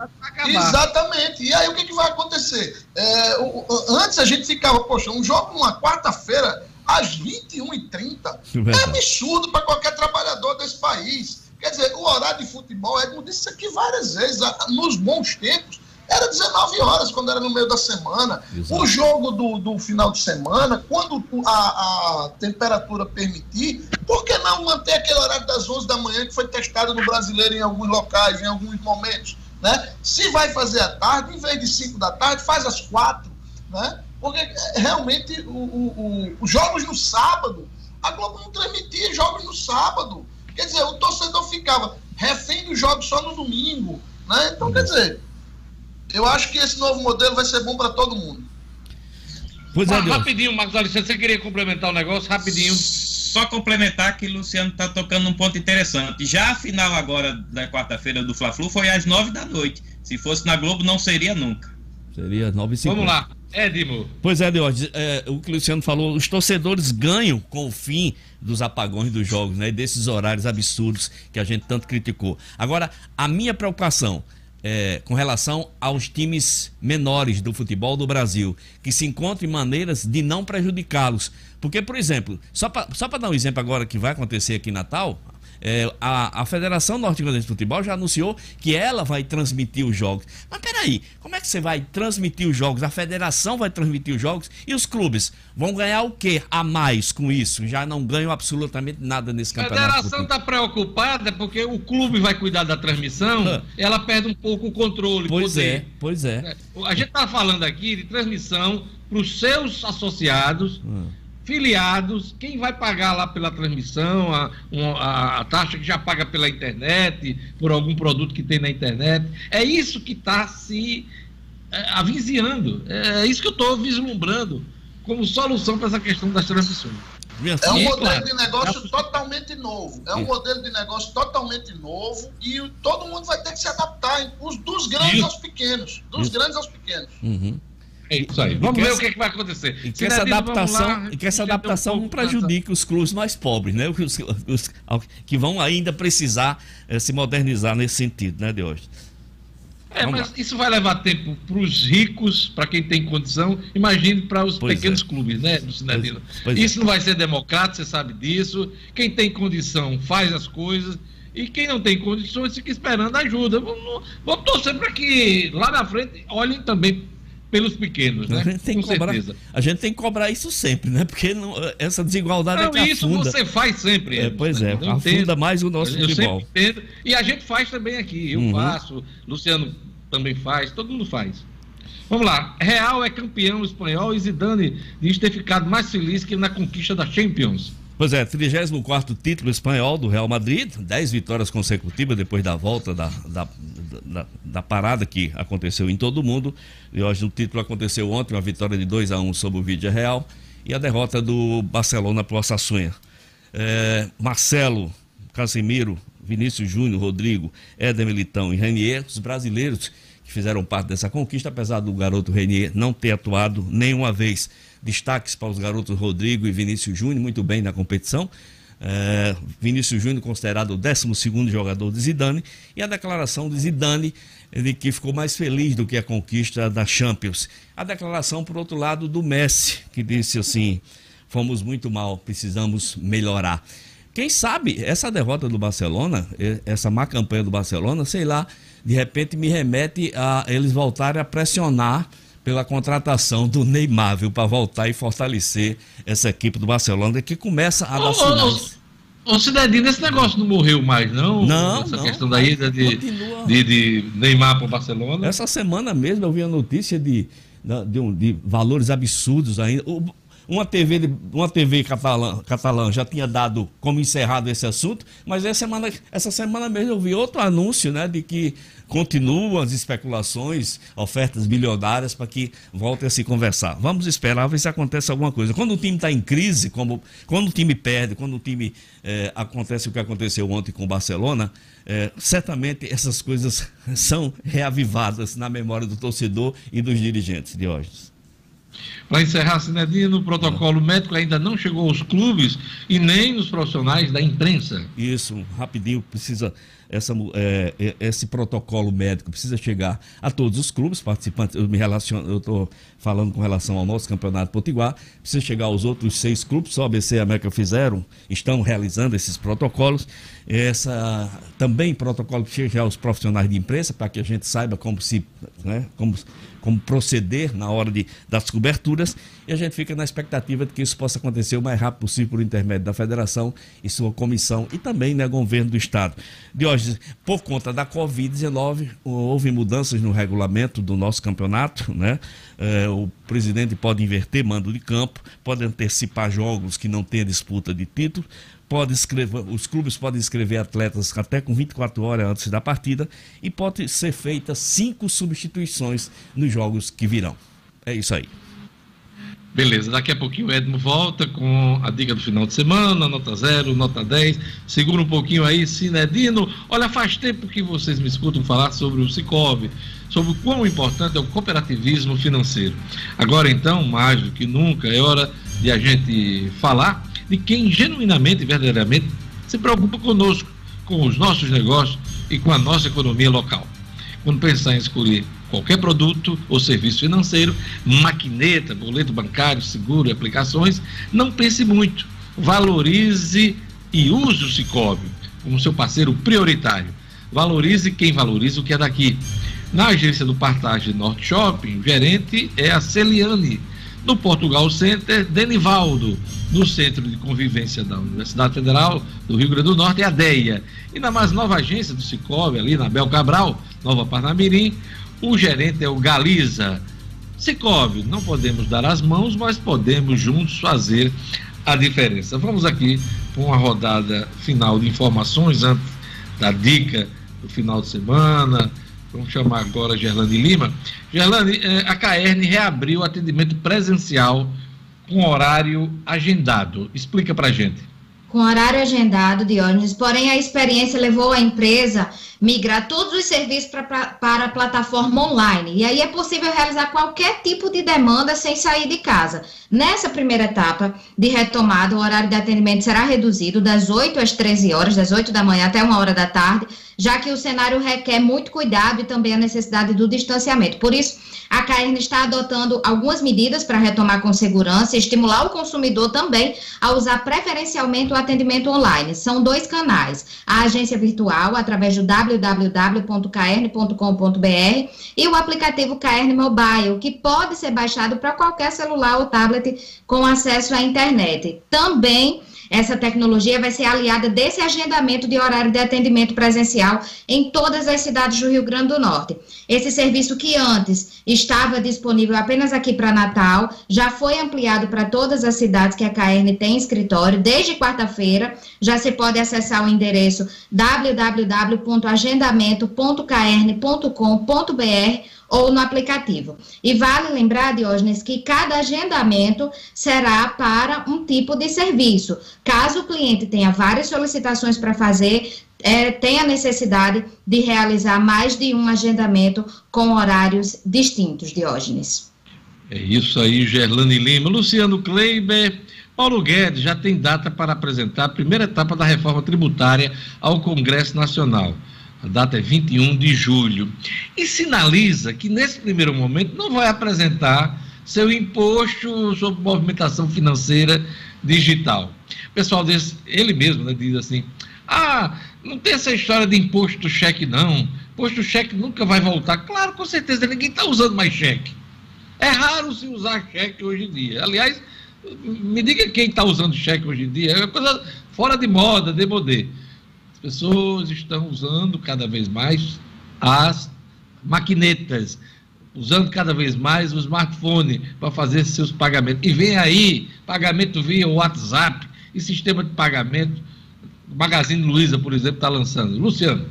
exatamente. E aí o que, que vai acontecer? É, o, antes a gente ficava, poxa, um jogo numa quarta-feira, às 21h30, [LAUGHS] é absurdo para qualquer trabalhador desse país. Quer dizer, o horário de futebol, Edmundo disse isso aqui várias vezes, nos bons tempos, era 19 horas quando era no meio da semana. Exato. O jogo do, do final de semana, quando a, a temperatura permitir, por que não manter aquele horário das 11 da manhã que foi testado no brasileiro em alguns locais, em alguns momentos? Né? Se vai fazer à tarde, em vez de 5 da tarde, faz às 4. Né? Porque é, realmente o, o, o, os jogos no sábado, a Globo não transmitia jogos no sábado. Quer dizer, o torcedor ficava refém dos jogos só no domingo. Né? Então, quer dizer, eu acho que esse novo modelo vai ser bom para todo mundo. Pois é, rapidinho, Marcos Alexandre, você queria complementar o um negócio? Rapidinho. Só complementar que o Luciano está tocando num ponto interessante. Já a final agora da quarta-feira do Fla-Flu foi às nove da noite. Se fosse na Globo, não seria nunca. Seria nove e Vamos lá. Edmo. Pois é, Deus, é, o que o Luciano falou, os torcedores ganham com o fim dos apagões dos jogos, né? Desses horários absurdos que a gente tanto criticou. Agora, a minha preocupação é, com relação aos times menores do futebol do Brasil, que se encontrem maneiras de não prejudicá-los. Porque, por exemplo, só para só dar um exemplo agora que vai acontecer aqui em Natal, é, a, a Federação Norte-Grandense de Futebol já anunciou que ela vai transmitir os jogos. Mas peraí, como é que você vai transmitir os jogos? A federação vai transmitir os jogos e os clubes vão ganhar o que a mais com isso? Já não ganham absolutamente nada nesse campeonato. A federação está preocupada porque o clube vai cuidar da transmissão, ah. ela perde um pouco o controle. Pois poder. é, pois é. A gente está falando aqui de transmissão para os seus associados. Ah filiados, quem vai pagar lá pela transmissão, a, a, a, taxa que já paga pela internet, por algum produto que tem na internet. É isso que está se é, avizinhando. É, é isso que eu estou vislumbrando como solução para essa questão das transmissões. É um modelo de negócio totalmente novo. É um modelo de negócio totalmente novo e todo mundo vai ter que se adaptar, os, dos grandes aos pequenos. Dos grandes aos pequenos. Uhum. É isso aí. Vamos ver o que, é que, vai acontecer. E que essa adaptação, lá, e que essa adaptação não prejudique os clubes mais pobres, né? Os, os, que vão ainda precisar eh, se modernizar nesse sentido, né, de hoje. É, Vamos mas lá. isso vai levar tempo para os ricos, para quem tem condição, imagine para os pois pequenos é. clubes, né, do Cinedino? É. isso é. não vai ser democrático, você sabe disso. Quem tem condição faz as coisas. E quem não tem condições fica esperando ajuda. Vamos, vamos torcer para que lá na frente olhem também pelos pequenos, né? A gente tem, Com que cobrar, certeza. a gente tem que cobrar isso sempre, né? Porque não, essa desigualdade não, é que isso você faz sempre. É, pois é, afunda entendo. mais o nosso eu futebol. E a gente faz também aqui. Eu uhum. faço, Luciano também faz, todo mundo faz. Vamos lá. Real é campeão espanhol e Zidane diz ter ficado mais feliz que na conquista da Champions. Pois é, 34 título espanhol do Real Madrid, 10 vitórias consecutivas depois da volta da, da, da, da, parada que aconteceu em todo o mundo. E hoje o título aconteceu ontem, uma vitória de 2 a 1 sobre o Vídeo Real e a derrota do Barcelona para o Osassunha. É, Marcelo, Casemiro, Vinícius Júnior, Rodrigo, Éder Militão e Renier, os brasileiros que fizeram parte dessa conquista, apesar do garoto Renier não ter atuado nenhuma vez Destaques para os garotos Rodrigo e Vinícius Júnior, muito bem na competição. É, Vinícius Júnior considerado o 12 jogador de Zidane e a declaração de Zidane de que ficou mais feliz do que a conquista da Champions. A declaração, por outro lado, do Messi, que disse assim: fomos muito mal, precisamos melhorar. Quem sabe essa derrota do Barcelona, essa má campanha do Barcelona, sei lá, de repente me remete a eles voltarem a pressionar pela contratação do Neymar, viu, para voltar e fortalecer essa equipe do Barcelona que começa a dar sinais. Ô, Cidadinho, esse negócio não morreu mais, não? Não, Essa não, questão da ida de, de, de, Neymar para o Barcelona. Essa semana mesmo eu vi a notícia de, de, de valores absurdos ainda. O, uma TV, uma TV catalã, catalã já tinha dado como encerrado esse assunto, mas essa semana, essa semana mesmo eu vi outro anúncio né, de que continuam as especulações, ofertas bilionárias para que voltem a se conversar. Vamos esperar ver se acontece alguma coisa. Quando o time está em crise, como, quando o time perde, quando o time é, acontece o que aconteceu ontem com o Barcelona, é, certamente essas coisas [LAUGHS] são reavivadas na memória do torcedor e dos dirigentes de hoje. Para encerrar, Sinedino, o protocolo médico ainda não chegou aos clubes e nem nos profissionais da imprensa. Isso, rapidinho, precisa essa, é, é, esse protocolo médico precisa chegar a todos os clubes participantes. Eu me relaciono, eu estou falando com relação ao nosso campeonato potiguar, precisa chegar aos outros seis clubes, só ABC e a América fizeram, estão realizando esses protocolos. Essa também protocolo que chega aos profissionais de imprensa para que a gente saiba como se, né, como como proceder na hora de, das coberturas e a gente fica na expectativa de que isso possa acontecer o mais rápido possível por intermédio da federação e sua comissão e também né, governo do estado. Hoje, por conta da Covid-19, houve mudanças no regulamento do nosso campeonato, né? É, o presidente pode inverter mando de campo, pode antecipar jogos que não tenham disputa de título, pode escrever, os clubes podem escrever atletas até com 24 horas antes da partida e pode ser feita cinco substituições nos jogos que virão. É isso aí. Beleza, daqui a pouquinho o Edmo volta com a dica do final de semana, nota 0, nota 10. Segura um pouquinho aí, Sinedino. Olha, faz tempo que vocês me escutam falar sobre o Cicobi, sobre o quão importante é o cooperativismo financeiro. Agora então, mais do que nunca, é hora de a gente falar de quem genuinamente e verdadeiramente se preocupa conosco, com os nossos negócios e com a nossa economia local. Quando pensar em escolher qualquer produto ou serviço financeiro, maquineta, boleto bancário, seguro e aplicações, não pense muito. Valorize e use o Cicobi como seu parceiro prioritário. Valorize quem valoriza o que é daqui. Na agência do Partage Norte Shopping, gerente é a Celiane no Portugal Center, Denivaldo, no Centro de Convivência da Universidade Federal do Rio Grande do Norte, é a DEIA. E na mais nova agência do Cicobi, ali na Bel Cabral, Nova Parnamirim, o gerente é o Galiza. Cicobi, não podemos dar as mãos, mas podemos juntos fazer a diferença. Vamos aqui para uma rodada final de informações antes da dica do final de semana, Vamos chamar agora Gerlane Lima. Gerlane, eh, a Caerne reabriu o atendimento presencial com horário agendado. Explica para gente com horário agendado, Diógenes, porém a experiência levou a empresa migrar todos os serviços pra, pra, para a plataforma online. E aí é possível realizar qualquer tipo de demanda sem sair de casa. Nessa primeira etapa de retomada, o horário de atendimento será reduzido das 8 às 13 horas, das 8 da manhã até 1 hora da tarde, já que o cenário requer muito cuidado e também a necessidade do distanciamento. Por isso, a CAERN está adotando algumas medidas para retomar com segurança e estimular o consumidor também a usar preferencialmente o atendimento online. São dois canais: a agência virtual, através do www.caern.com.br, e o aplicativo Caern Mobile, que pode ser baixado para qualquer celular ou tablet com acesso à internet. Também essa tecnologia vai ser aliada desse agendamento de horário de atendimento presencial em todas as cidades do Rio Grande do Norte. Esse serviço que antes estava disponível apenas aqui para Natal, já foi ampliado para todas as cidades que a CAERN tem escritório. Desde quarta-feira, já se pode acessar o endereço www.agendamento.caern.com.br ou no aplicativo. E vale lembrar, Diógenes, que cada agendamento será para um tipo de serviço. Caso o cliente tenha várias solicitações para fazer, é, necessidade de realizar mais de um agendamento com horários distintos, Diógenes. É isso aí, Gerlane Lima. Luciano Kleiber. Paulo Guedes já tem data para apresentar a primeira etapa da reforma tributária ao Congresso Nacional. A data é 21 de julho. E sinaliza que, nesse primeiro momento, não vai apresentar seu imposto sobre movimentação financeira digital. O pessoal desse, ele mesmo né, diz assim: ah, não tem essa história de imposto cheque, não. Imposto cheque nunca vai voltar. Claro, com certeza, ninguém está usando mais cheque. É raro se usar cheque hoje em dia. Aliás, me diga quem está usando cheque hoje em dia. É uma coisa fora de moda, de modê pessoas estão usando cada vez mais as maquinetas, usando cada vez mais o smartphone para fazer seus pagamentos. E vem aí pagamento via WhatsApp e sistema de pagamento. O Magazine Luiza, por exemplo, está lançando. Luciano.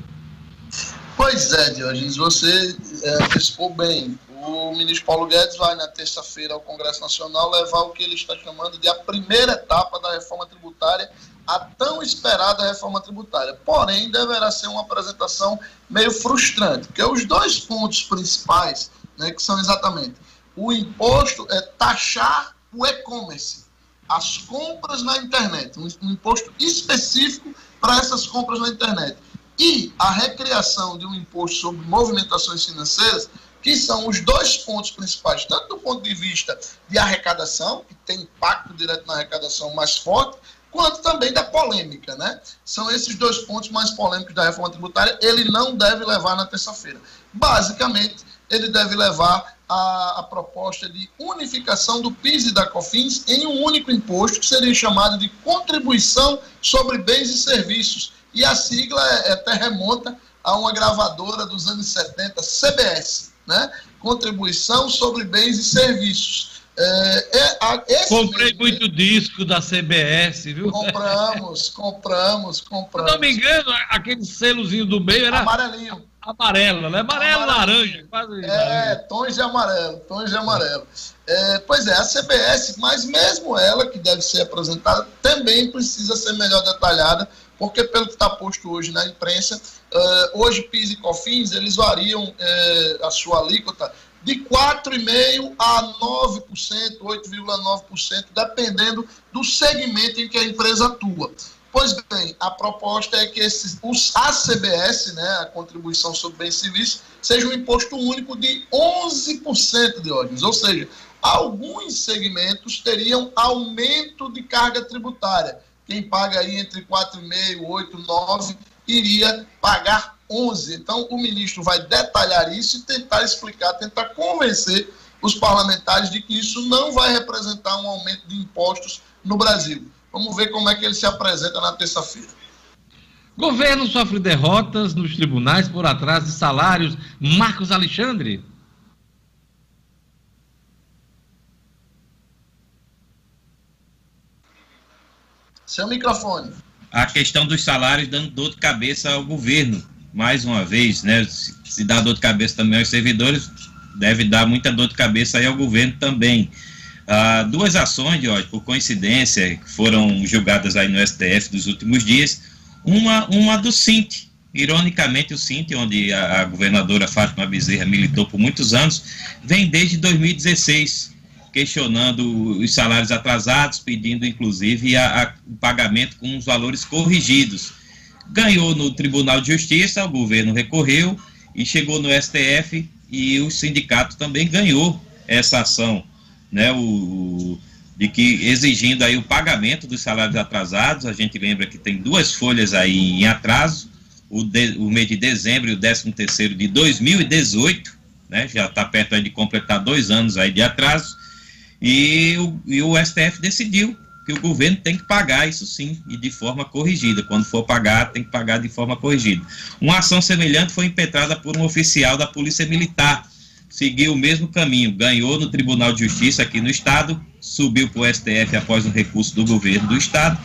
Pois é, Diogenes, você é, bem. O ministro Paulo Guedes vai na terça-feira ao Congresso Nacional levar o que ele está chamando de a primeira etapa da reforma tributária a tão esperada reforma tributária. Porém, deverá ser uma apresentação meio frustrante, porque os dois pontos principais, né, que são exatamente o imposto é taxar o e-commerce, as compras na internet, um, imposto específico para essas compras na internet, e a recriação de um imposto sobre movimentações financeiras, que são os dois pontos principais, tanto do ponto de vista de arrecadação, que tem impacto direto na arrecadação mais forte, quanto também da polêmica, né? São esses dois pontos mais polêmicos da reforma tributária. Ele não deve levar na terça-feira. Basicamente, ele deve levar a, a, proposta de unificação do PIS e da COFINS em um único imposto, que seria chamado de Contribuição sobre Bens e Serviços. E a sigla é, até remonta a uma gravadora dos anos 70, CBS, né? Contribuição sobre Bens e Serviços. É, é, Comprei muito disco da CBS, viu? Compramos, compramos, compramos. Se não me engano, aquele selozinho do meio era. Amarelinho. Amarelo, né? Amarelo, laranja, quase. É, tons de amarelo, tons de amarelo. É, pois é, a CBS, mas mesmo ela, que deve ser apresentada, também precisa ser melhor detalhada, porque pelo que está posto hoje na imprensa, uh, hoje PIS e COFINS, eles variam uh, a sua alíquota de 4,5% a 9%, 8,9%, dependendo do segmento em que a empresa atua. Pois bem, a proposta é que esses, os ACBS, né, a contribuição sobre bens e serviços, seja um imposto único de 11% de ordens, ou seja, alguns segmentos teriam aumento de carga tributária. Quem paga aí entre 4,5%, 8%, 9% iria pagar 11. Então, o ministro vai detalhar isso e tentar explicar, tentar convencer os parlamentares de que isso não vai representar um aumento de impostos no Brasil. Vamos ver como é que ele se apresenta na terça-feira. Governo sofre derrotas nos tribunais por atraso de salários. Marcos Alexandre. Seu microfone a questão dos salários dando dor de cabeça ao governo, mais uma vez, né? Se, dá dor de cabeça também aos servidores, deve dar muita dor de cabeça aí ao governo também. ah, duas ações, Jorge, por coincidência, foram julgadas aí no STF dos últimos dias. Uma, uma do Sint, ironicamente o Sint, onde a, governadora Fátima Bezerra militou por muitos anos, vem desde 2016 questionando os salários atrasados, pedindo inclusive a, o pagamento com os valores corrigidos. Ganhou no Tribunal de Justiça, o governo recorreu e chegou no STF e o sindicato também ganhou essa ação, né, o, de que exigindo aí o pagamento dos salários atrasados, a gente lembra que tem duas folhas aí em atraso, o, de, o mês de dezembro e o 13 terceiro de 2018, né, já está perto aí de completar dois anos aí de atraso, e o, e o STF decidiu que o governo tem que pagar isso sim, e de forma corrigida. Quando for pagar, tem que pagar de forma corrigida. Uma ação semelhante foi impetrada por um oficial da Polícia Militar. Seguiu o mesmo caminho, ganhou no Tribunal de Justiça aqui no Estado, subiu para o STF após um recurso do governo do Estado,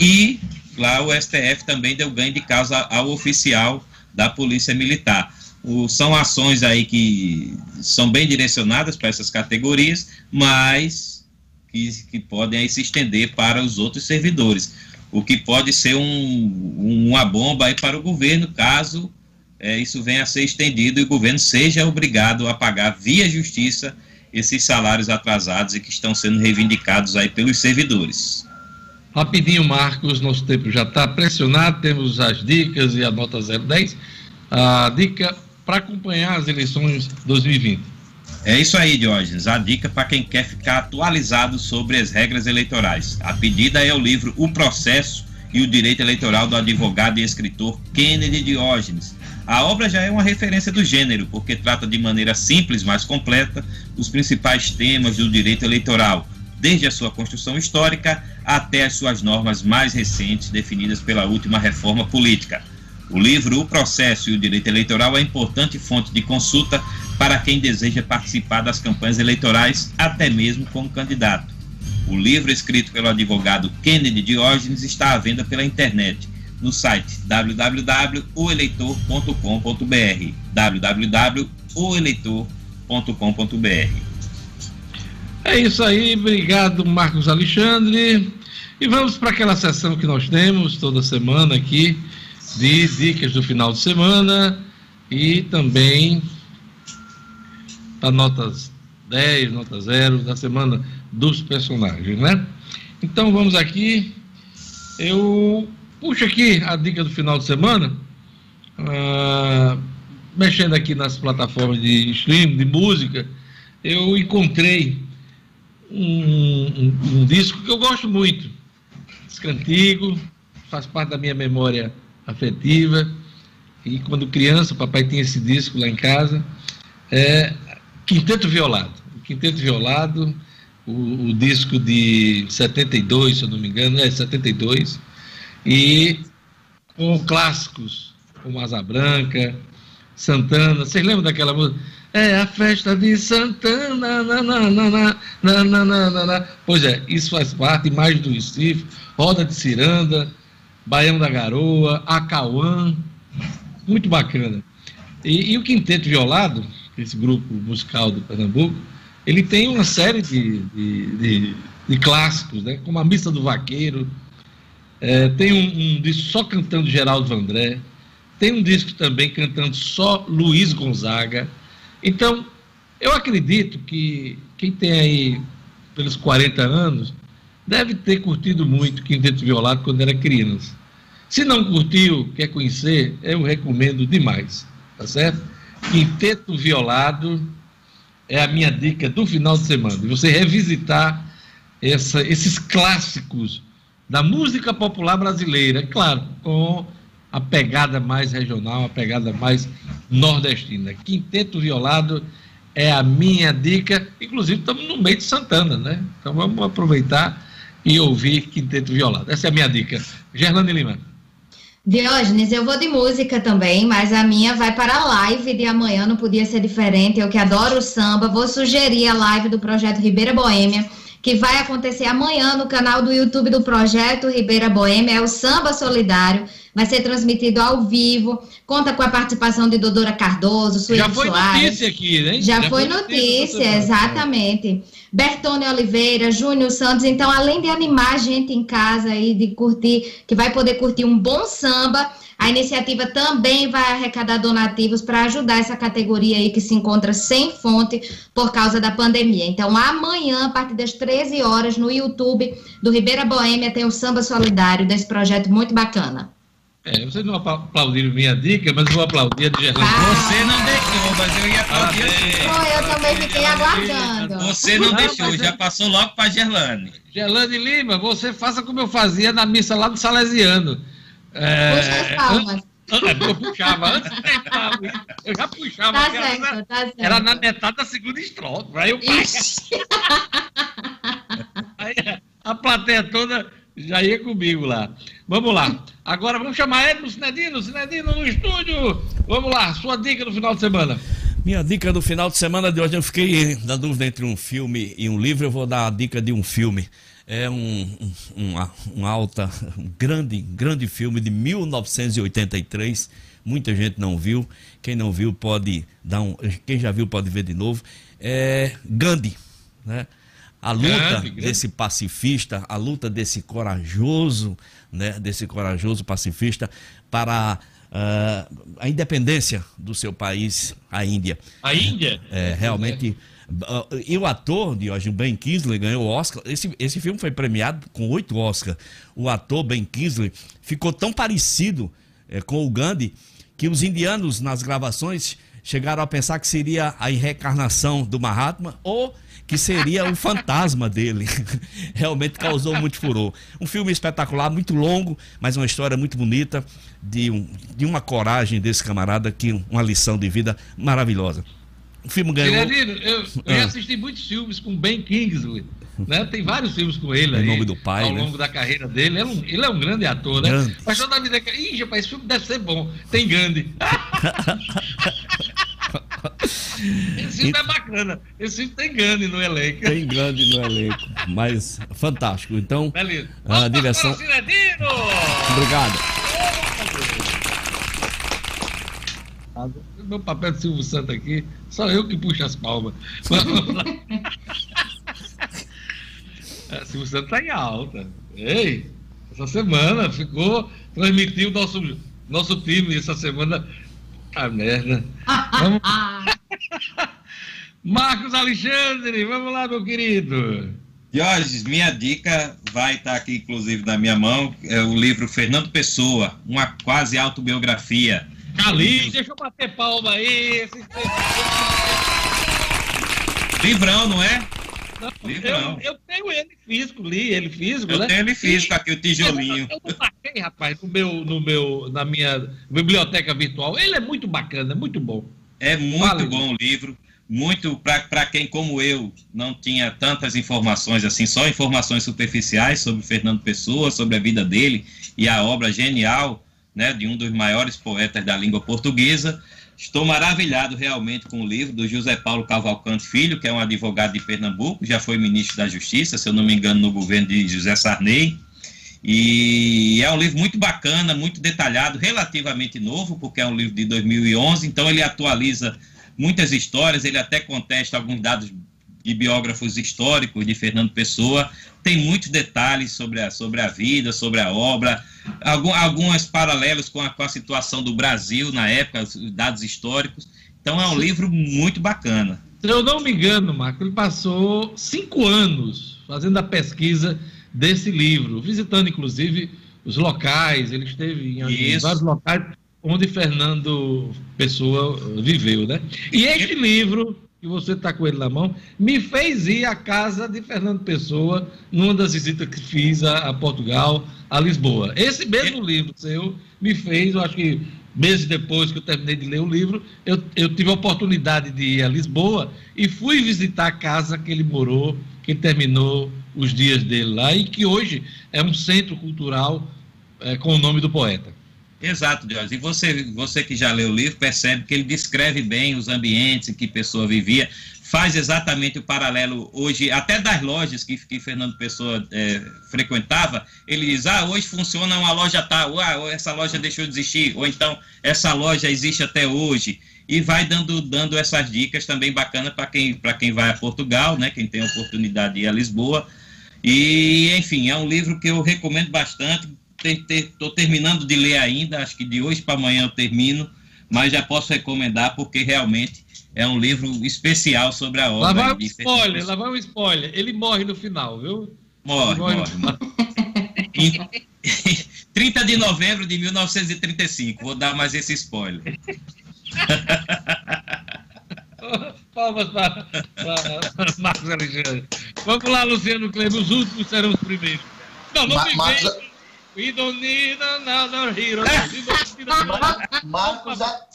e lá o STF também deu ganho de causa ao oficial da Polícia Militar. O, são ações aí que são bem direcionadas para essas categorias, mas que, que podem aí se estender para os outros servidores, o que pode ser um, uma bomba aí para o governo, caso é, isso venha a ser estendido e o governo seja obrigado a pagar via justiça esses salários atrasados e que estão sendo reivindicados aí pelos servidores. Rapidinho, Marcos, nosso tempo já está pressionado, temos as dicas e a nota 010. A dica para acompanhar as eleições 2020. É isso aí, Diógenes. A dica para quem quer ficar atualizado sobre as regras eleitorais. A pedida é o livro O Processo e o Direito Eleitoral do advogado e escritor Kennedy Diógenes. A obra já é uma referência do gênero, porque trata de maneira simples, mas completa, os principais temas do direito eleitoral, desde a sua construção histórica até as suas normas mais recentes, definidas pela última reforma política. O livro O Processo e o Direito Eleitoral é importante fonte de consulta para quem deseja participar das campanhas eleitorais, até mesmo como candidato. O livro, escrito pelo advogado Kennedy Diógenes, está à venda pela internet no site www.oeleitor.com.br www.oeleitor.com.br É isso aí, obrigado Marcos Alexandre. E vamos para aquela sessão que nós temos toda semana aqui, de dicas do final de semana e também a notas 10, nota 0 da semana dos personagens, né? Então vamos aqui. Eu puxo aqui a dica do final de semana, ah, mexendo aqui nas plataformas de stream, de música, eu encontrei um, um, um disco que eu gosto muito, disco antigo, faz parte da minha memória afetiva. E quando criança, o papai tinha esse disco lá em casa. É Quinteto Violado. Quinteto Violado, o, o, disco de 72, se eu não me engano, é 72. E com clássicos como Asa Branca, Santana. Vocês lembram daquela música? É a festa de Santana. Na, Pois é, isso faz parte mais do Recife, Roda de Ciranda Baião da Garoa, Acauã, muito bacana. E, e, o Quinteto Violado, esse grupo musical do Pernambuco, ele tem uma série de, de, de, de clássicos, né? como a Missa do Vaqueiro, é, tem um, um, disco só cantando Geraldo Vandré, tem um disco também cantando só Luiz Gonzaga. Então, eu acredito que quem tem aí pelos 40 anos deve ter curtido muito Quinteto Violado quando era criança. Se não curtiu, quer conhecer, eu recomendo demais, tá certo? Quinteto Violado é a minha dica do final de semana. Você revisitar essa, esses clássicos da música popular brasileira, é claro, com a pegada mais regional, a pegada mais nordestina. Quinteto Violado é a minha dica. Inclusive, estamos no meio de Santana, né? Então vamos aproveitar e ouvir Quinteto Violado. Essa é a minha dica. Gerlane Lima. Diógenes, eu vou de música também, mas a minha vai para a live de amanhã, não podia ser diferente. Eu que adoro o samba, vou sugerir a live do projeto Ribeira Boêmia, que vai acontecer amanhã no canal do YouTube do Projeto Ribeira Boêmia, é o Samba Solidário. Vai ser transmitido ao vivo, conta com a participação de Dodora Cardoso, Sueli Já foi Soares. notícia aqui, né? Já, foi notícia, exatamente. Bertone Oliveira, Júnior Santos. Então, além de animar a gente em casa aí, de curtir, que vai poder curtir um bom samba, a iniciativa também vai arrecadar donativos para ajudar essa categoria aí que se encontra sem fonte por causa da pandemia. Então, amanhã, a partir das 13 horas, no YouTube do Ribeira Boêmia, tem o Samba Solidário desse projeto muito bacana. É, vocês não aplaudiram minha dica, mas eu vou aplaudir a de Gerlane. Ah. Você não deixou, mas eu ia aplaudir a sua. Pô, eu também fiquei aguardando. Você não Não, deixou, já eu- passou logo para Gerlane. Gerlane Lima, você faça como eu fazia na missa lá do Salesiano. É, Puxa as palmas. an- eu puxava, antes de terminar, eu já puxava. Tá porque era na- certo, tá certo. Era na metade da segunda estrofe. Aí, eu, Ixi. [LAUGHS] aí a plateia toda já ia comigo lá. Vamos lá. Agora vamos chamar Edmo Sinedino, Sinedino no estúdio. Vamos lá, sua dica do final de semana. Minha dica do final de semana de hoje, eu fiquei na dúvida entre um filme e um livro, eu vou dar a dica de um filme. É um, um, um, alta, um grande, grande filme de 1983. Muita gente não viu. Quem não viu pode dar um. Quem já viu pode ver de novo. É Gandhi, né? A luta Grande, grande. desse pacifista, a luta desse corajoso, né, desse corajoso pacifista para ah, a independência do seu país, a Índia. A Índia? É, realmente. ah, E o ator de hoje, o Ben Kingsley, ganhou o Oscar. Esse, esse filme foi premiado com oito Oscars. O ator Ben Kingsley ficou tão parecido eh, com o Gandhi que os indianos, nas gravações, chegaram a pensar que seria a reencarnação do Mahatma ou que seria o fantasma dele. [LAUGHS] Realmente causou muito furor. Um filme espetacular, muito longo, mas uma história muito bonita, de, um, de uma coragem desse camarada, que uma lição de vida maravilhosa. O filme ganhou. Sinedino, eu, eu já Ah. assisti muitos filmes com Ben Kingsley. Né? Tem vários filmes com ele aí, nome do pai, ao né? longo da carreira dele. Ele é um, ele é um grande ator, né? Grande. Mas toda a vida que. Ih, rapaz, esse filme deve ser bom. Tem Gandhi. [LAUGHS] esse filme é bacana. Esse filme tem Gandhi no elenco. Tem grande no elenco, mas fantástico. Então, Beleza. a Vamos direção. para o Sinedino! Obrigado. Meu papel de Silvio Santos aqui, só eu que puxo as palmas. [LAUGHS] É, Silvio Santos está em alta. Ei, essa semana ficou, transmitiu nosso, nosso time essa semana. A merda. Vamos- [LAUGHS] Marcos Alexandre, vamos lá, meu querido. Jorge, minha dica vai estar aqui, inclusive, na minha mão. É o livro Fernando Pessoa, uma quase autobiografia. Cali, deixa eu bater palma aí. Esse... Livrão, não é? Não, Livrão. eu, eu tenho ele físico, li ele físico, Eu né? tenho ele físico aqui, o tijolinho. Eu não baixei, rapaz, no meu, no meu, na minha biblioteca virtual. Ele é muito bacana, muito bom. É muito bom o livro. Muito para quem, como eu, não tinha tantas informações assim, só informações superficiais sobre Fernando Pessoa, sobre a vida dele e a obra genial né, de um dos maiores poetas da língua portuguesa. Estou maravilhado realmente com o livro do José Paulo Cavalcante Filho, que é um advogado de Pernambuco, já foi ministro da Justiça, se eu não me engano, no governo de José Sarney. E é um livro muito bacana, muito detalhado, relativamente novo, porque é um livro de 2011, então ele atualiza muitas histórias, ele até contesta alguns dados de biógrafos históricos de Fernando Pessoa, tem muitos detalhes sobre a, sobre a vida, sobre a obra, algum, alguns paralelos com a, com a situação do Brasil na época, os dados históricos. Então é um livro muito bacana. Se eu não me engano, Marco, ele passou cinco anos fazendo a pesquisa desse livro, visitando inclusive os locais, ele esteve em, em vários locais onde Fernando Pessoa viveu, né? E este livro, que você está com ele na mão, me fez ir à casa de Fernando Pessoa numa das visitas que fiz a, a Portugal, a Lisboa. Esse mesmo livro seu me fez, eu acho que meses depois que eu terminei de ler o livro, eu, eu tive a oportunidade de ir a Lisboa e fui visitar a casa que ele morou, que terminou os dias dele lá e que hoje é um centro cultural eh, com o nome do poeta. Exato, Jorge. E você, você que já leu o livro percebe que ele descreve bem os ambientes em que a pessoa vivia, faz exatamente o paralelo hoje, até das lojas que, que Fernando Pessoa é, frequentava, ele diz, ah, hoje funciona uma loja tal, ah, essa loja deixou de existir, ou então essa loja existe até hoje, e vai dando, dando essas dicas também bacanas para quem, quem vai a Portugal, né, quem tem a oportunidade de ir a Lisboa, e, enfim, é um livro que eu recomendo bastante, estou terminando de ler ainda, acho que de hoje para amanhã eu termino, mas já posso recomendar porque realmente é um livro especial sobre a obra. Lá vai um spoiler, lá vai um spoiler. Ele morre no final, viu? Morre, morre. morre. [LAUGHS] em, [LAUGHS] 30 de novembro de 1935. Vou dar mais esse spoiler. [LAUGHS] Palmas para, para Marcos Alexandre. Vamos lá, Luciano Kleber. Os últimos serão os primeiros. Não, não Ma me Marcos... We don't need another hero. [LAUGHS] Marcos, a...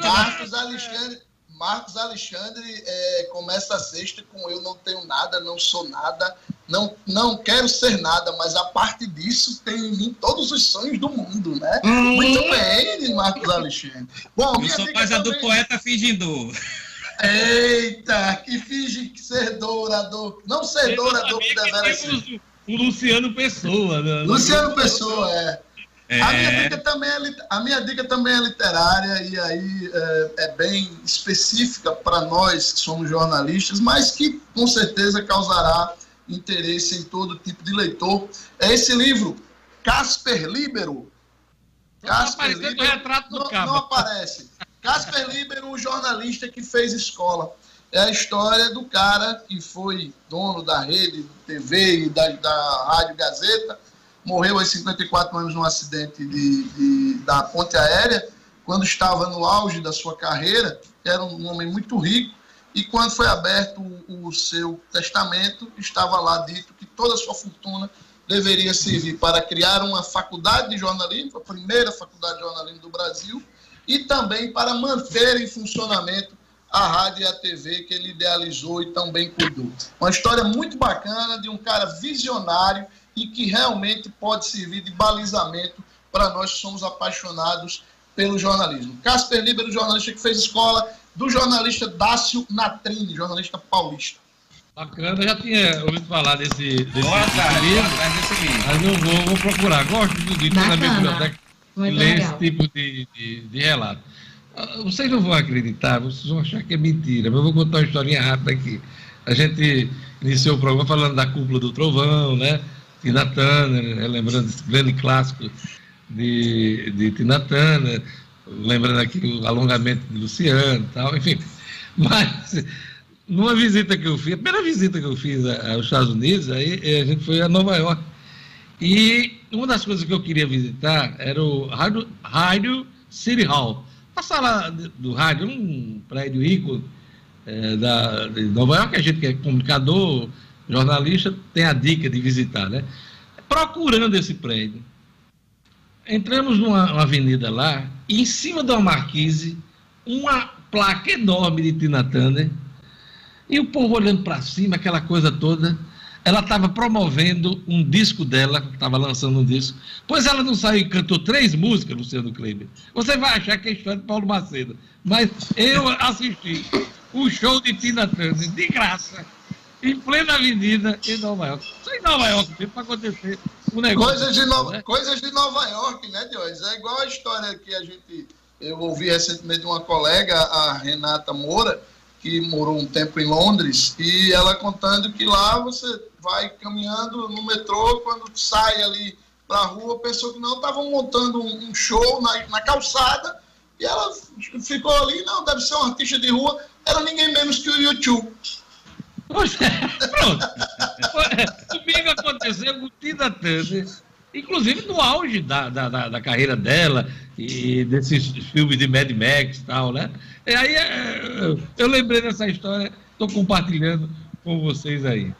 Marcos Alexandre. Marcos Alexandre é, começa a sexta com Eu não tenho nada, não sou nada, não, não quero ser nada, mas a parte disso tem em mim todos os sonhos do mundo, né? Hum. Muito bem, Marcos Alexandre. Bom, Eu sou mais a do poeta fingindo. Eita, que finge ser dourador. Não ser dourador que deveria ser o Luciano Pessoa. Né? Luciano Pessoa, é. é. A, minha dica também é, a minha dica também é literária e aí é, é bem específica para nós que somos jornalistas, mas que com certeza causará interesse em todo tipo de leitor. É esse livro, Casper Libero. Casper Libero. Retrato não, não aparece. Casper Libero, o jornalista que fez escola é a história do cara que foi dono da rede TV e da, da Rádio Gazeta, morreu aos 54 anos num acidente de, de, da ponte aérea, quando estava no auge da sua carreira, era um homem muito rico, e quando foi aberto o, o seu testamento, estava lá dito que toda a sua fortuna deveria servir para criar uma faculdade de jornalismo, a primeira faculdade de jornalismo do Brasil, e também para manter em funcionamento a rádio e a TV que ele idealizou e também cuidou. Uma história muito bacana de um cara visionário e que realmente pode servir de balizamento para nós que somos apaixonados pelo jornalismo. Casper Libero, jornalista que fez escola, do jornalista Dácio Natrini, jornalista paulista. Bacana, já tinha ouvido falar desse, desse, Boa, desse livro, mas eu vou, vou procurar. Gosto de, de na biblioteca ler esse tipo de, de, de relato. Ah, vocês não vão acreditar, vocês vão achar que é mentira, mas eu vou contar uma historinha rápida aqui. A gente iniciou o programa falando da cúpula do trovão, né? Tina Turner, lembrando esse grande clássico de, de Tina Turner, lembrando aqui o alongamento de Luciano e tal, enfim. [LAUGHS] Mas, numa visita que eu fiz, a primeira visita que eu fiz aos Estados Unidos, aí a gente foi a Nova York. E uma das coisas que eu queria visitar era o Rádio City Hall a sala do rádio, um prédio rico é, da, de Nova York, a gente que é comunicador, jornalista, tem a dica de visitar, né? Procurando esse prédio. Entramos numa avenida lá, e em cima da marquise, uma placa enorme de Tina Turner, e o povo olhando para cima, aquela coisa toda ela estava promovendo um disco dela, estava lançando um disco. Pois ela não saiu e cantou três músicas, Luciano Kleber. Você vai achar que é história de Paulo Macedo. Mas eu assisti o show de Tina Turner, de graça, em plena avenida em Nova York. Só em Nova York mesmo para acontecer um negócio. Coisas de, no... né? Coisas de Nova York, né, Deus? É igual a história que a gente. Eu ouvi recentemente de uma colega, a Renata Moura, que morou um tempo em Londres, e ela contando que lá você vai caminhando no metrô, quando sai ali para a rua, pensou que não, estavam montando um, um show na, na, calçada, e ela ficou ali, não, deve ser um artista de rua, era ninguém menos que o YouTube. Poxa, pronto. Comigo aconteceu com Tina Turner, inclusive no auge da, da, da, carreira dela e desses filmes de Mad Max e tal, né? E aí é, eu lembrei dessa história, estou compartilhando com vocês aí.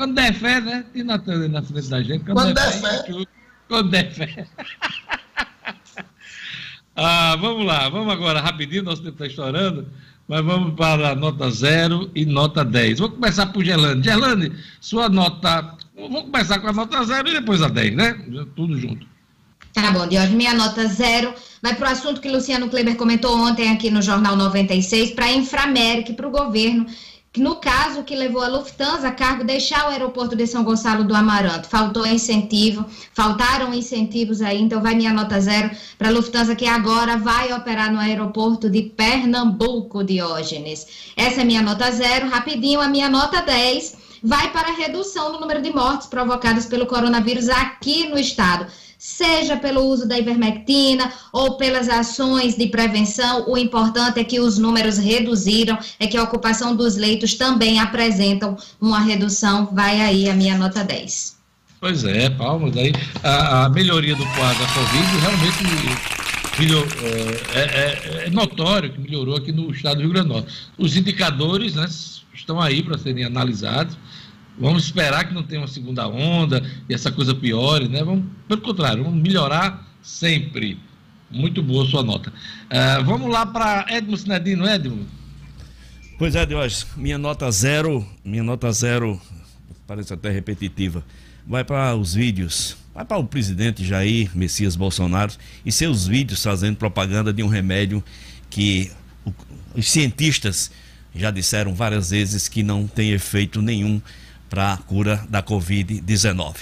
Quando der fé, né? E na, na frente da gente. Quando, quando der, fé. fé. Quando der fé. [LAUGHS] ah, vamos lá, vamos agora rapidinho, nosso tempo está estourando, mas vamos para a nota 0 e nota 10. Vou começar por Gerlane. Gerlane, sua nota. Vou começar com a nota 0 e depois a 10, né? Tudo junto. Tá bom, Diógenes, minha nota zero vai para o assunto que Luciano Kleber comentou ontem aqui no Jornal 96, para a Inframérica, para o governo, no caso que levou a Lufthansa a cargo deixar o aeroporto de São Gonçalo do Amaranto. Faltou incentivo, faltaram incentivos aí, então vai minha nota zero para a Lufthansa que agora vai operar no aeroporto de Pernambuco, Diógenes. Essa é minha nota zero. Rapidinho, a minha nota 10 vai para a redução do número de mortes provocadas pelo coronavírus aqui no estado seja pelo uso da ivermectina ou pelas ações de prevenção, o importante é que os números reduziram, é que a ocupação dos leitos também apresentam uma redução. Vai aí a minha nota 10. Pois é, palmas aí. A, a melhoria do quadro da Covid realmente melhor, é, é, é, é, notório que melhorou aqui no estado do Rio Grande do Norte. Os indicadores né, estão aí para serem analisados. Vamos esperar que não tenha uma segunda onda e essa coisa piore, né? Vamos, pelo contrário, vamos melhorar sempre. Muito boa sua nota. Uh, vamos lá para Edmo Sinedino, Edmo. Pois é, Deus, minha nota zero, minha nota zero, parece até repetitiva, vai para os vídeos, vai para o presidente Jair Messias Bolsonaro e seus vídeos fazendo propaganda de um remédio que os cientistas já disseram várias vezes que não tem efeito nenhum para a cura da Covid-19.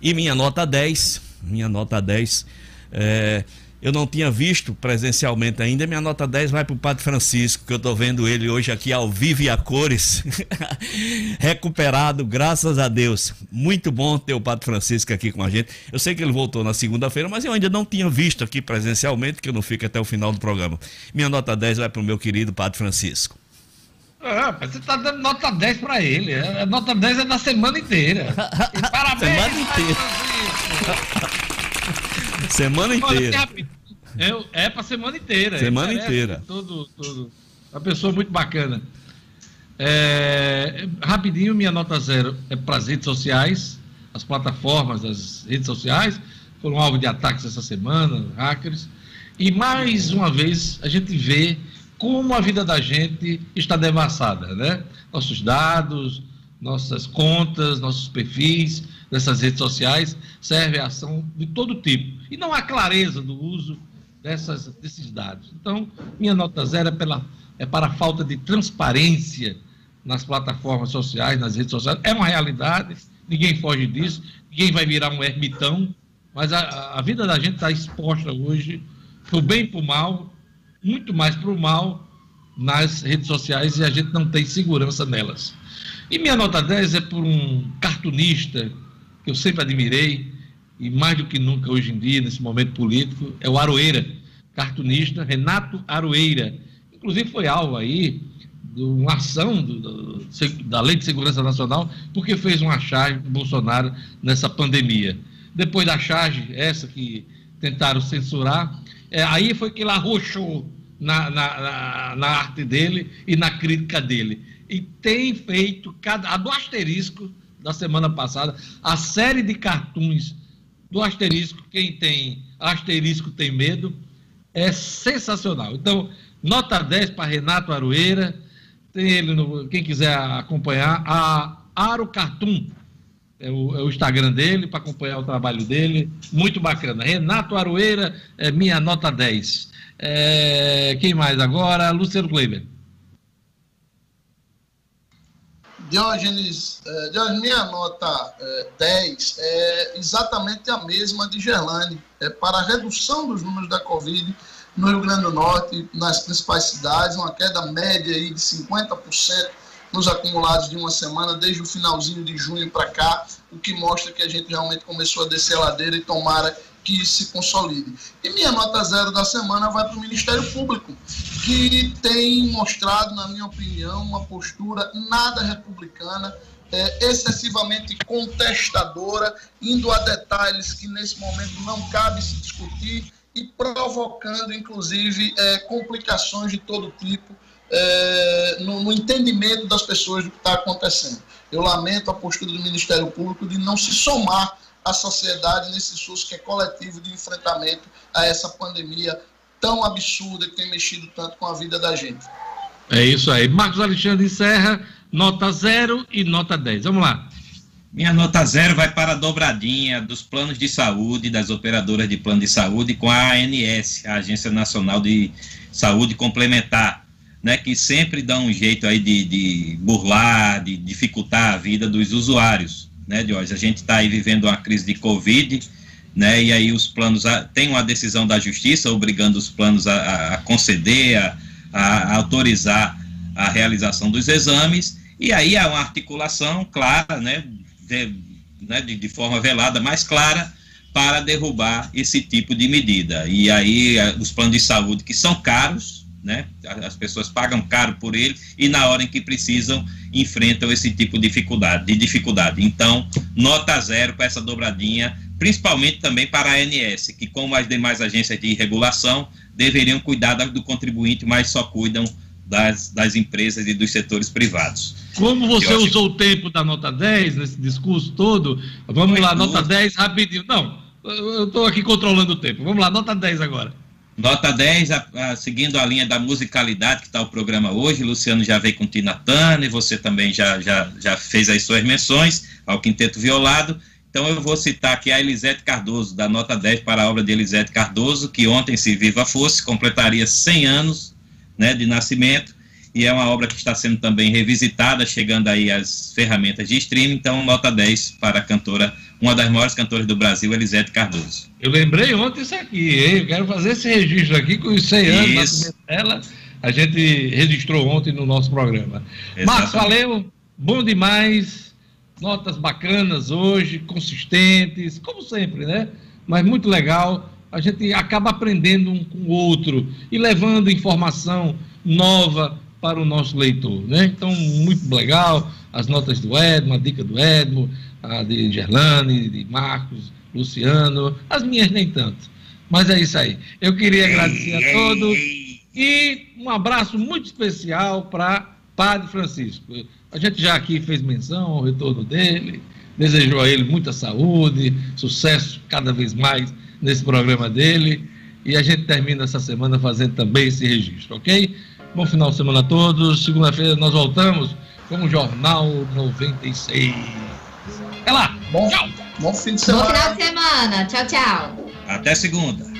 E minha nota 10, minha nota 10, é, eu não tinha visto presencialmente ainda, minha nota 10 vai para o Padre Francisco, que eu estou vendo ele hoje aqui ao vivo e a cores, [LAUGHS] recuperado, graças a Deus. Muito bom ter o Padre Francisco aqui com a gente. Eu sei que ele voltou na segunda-feira, mas eu ainda não tinha visto aqui presencialmente, que eu não fico até o final do programa. Minha nota 10 vai para o meu querido Padre Francisco. Ah, você está dando nota 10 para ele. A nota 10 é da semana inteira. [LAUGHS] E parabéns. semana inteira. [LAUGHS] semana inteira. É, é para semana inteira. Semana inteira. Tudo, tudo. Uma pessoa muito bacana. É, rapidinho, minha nota zero é para as redes sociais. As plataformas das redes sociais foram alvo de ataques essa semana, hackers. E mais uma vez a gente vê como a vida da gente está devassada, né? Nossos dados, nossas contas, nossos perfis dessas redes sociais servem a ação de todo tipo. E não há clareza do uso dessas, desses dados. Então, minha nota zero é, pela, é para a falta de transparência nas plataformas sociais, nas redes sociais. É uma realidade, ninguém foge disso, ninguém vai virar um ermitão, mas a, a vida da gente está exposta hoje, o bem e o mal, muito mais para o mal nas redes sociais e a gente não tem segurança nelas. E minha nota 10 é por um cartunista que eu sempre admirei, e mais do que nunca hoje em dia, nesse momento político, é o Aroeira, cartunista Renato Aroeira. Inclusive foi alvo aí de uma ação do, do, da Lei de Segurança Nacional, porque fez uma charge do Bolsonaro nessa pandemia. Depois da charge, essa que tentaram censurar, é, aí foi que ele arrochou na, na, na, arte dele e na crítica dele. E tem feito, cada, a do asterisco da semana passada, a série de cartoons do asterisco, quem tem asterisco tem medo, é sensacional. Então, nota 10 para Renato Aroeira, tem ele, no, quem quiser acompanhar, a Aro Cartoon, é o, é o Instagram dele, para acompanhar o trabalho dele, muito bacana. Renato Aroeira, é minha nota 10. É, quem mais agora? Luciano Kleber. Diógenes, é, Diógenes, minha nota é, 10 é exatamente a mesma de Gerlane. É para a redução dos números da Covid no Rio Grande do Norte, nas principais cidades, uma queda média aí de 50% nos acumulados de uma semana, desde o finalzinho de junho para cá, o que mostra que a gente realmente começou a descer a ladeira e tomara que se consolide. E minha nota zero da semana vai para o Ministério Público, que tem mostrado, na minha opinião, uma postura nada republicana, é, excessivamente contestadora, indo a detalhes que nesse momento não cabe se discutir e provocando, inclusive, é, complicações de todo tipo é, no, no entendimento das pessoas do que está acontecendo. Eu lamento a postura do Ministério Público de não se somar a sociedade nesse esforço que é coletivo de enfrentamento a essa pandemia tão absurda que tem mexido tanto com a vida da gente. É isso aí. Marcos Alexandre Serra, nota 0 e nota 10. Vamos lá. Minha nota zero vai para a dobradinha dos planos de saúde, das operadoras de plano de saúde com a ANS, a Agência Nacional de Saúde Complementar, né, que sempre dá um jeito aí de, de burlar, de dificultar a vida dos usuários, né, Jorge? A gente está aí vivendo uma crise de Covid, né, e aí os planos, a, tem uma decisão da Justiça obrigando os planos a, a conceder, a, a autorizar a realização dos exames, e aí há uma articulação clara, né, de, né, de, de forma velada, mais clara, para derrubar esse tipo de medida. E aí os planos de saúde que são caros, né, as pessoas pagam caro por ele e na hora em que precisam enfrentam esse tipo de dificuldade. De dificuldade. Então, nota zero para essa dobradinha, principalmente também para a ANS, que como as demais agências de regulação deveriam cuidar do contribuinte, mas só cuidam das, das empresas e dos setores privados. Como você usou o tempo da nota 10 nesse discurso todo, vamos lá, nota 10 rapidinho. Não, eu estou aqui controlando o tempo. Vamos lá, nota 10 agora. Nota 10, a, a, seguindo a linha da musicalidade que está o programa hoje, Luciano já veio com Tina Turner, você também já, já, já fez as suas menções ao Quinteto Violado. Então eu vou citar aqui a Elisete Cardoso, da nota 10 para a obra de Elisete Cardoso, que ontem, se viva fosse, completaria 100 anos né, de nascimento, e é uma obra que está sendo também revisitada, chegando aí às ferramentas de streaming, então nota 10 para a cantora, uma das maiores cantoras do Brasil, Elisete Cardoso. Eu lembrei ontem isso aqui, hein? eu quero fazer esse registro aqui com os 100 anos dela, a gente registrou ontem no nosso programa. Exatamente. Marcos, valeu, bom demais, notas bacanas hoje, consistentes, como sempre, né? Mas muito legal a gente acaba aprendendo um com o outro e levando informação nova para o nosso leitor. Né? Então, muito legal, as notas do Edmo, a dica do Edmo, a de Gerlane, de Marcos, Luciano, as minhas nem tanto. Mas é isso aí. Eu queria agradecer a todos e um abraço muito especial para Padre Francisco. A gente já aqui fez menção ao retorno dele, desejou a ele muita saúde, sucesso cada vez mais nesse programa dele. E a gente termina essa semana fazendo também esse registro, ok? Bom final de semana a todos. Segunda-feira nós voltamos com o Jornal 96. Até lá. Bom, tchau. Bom fim de semana. Bom final de semana. Tchau, tchau. Até segunda.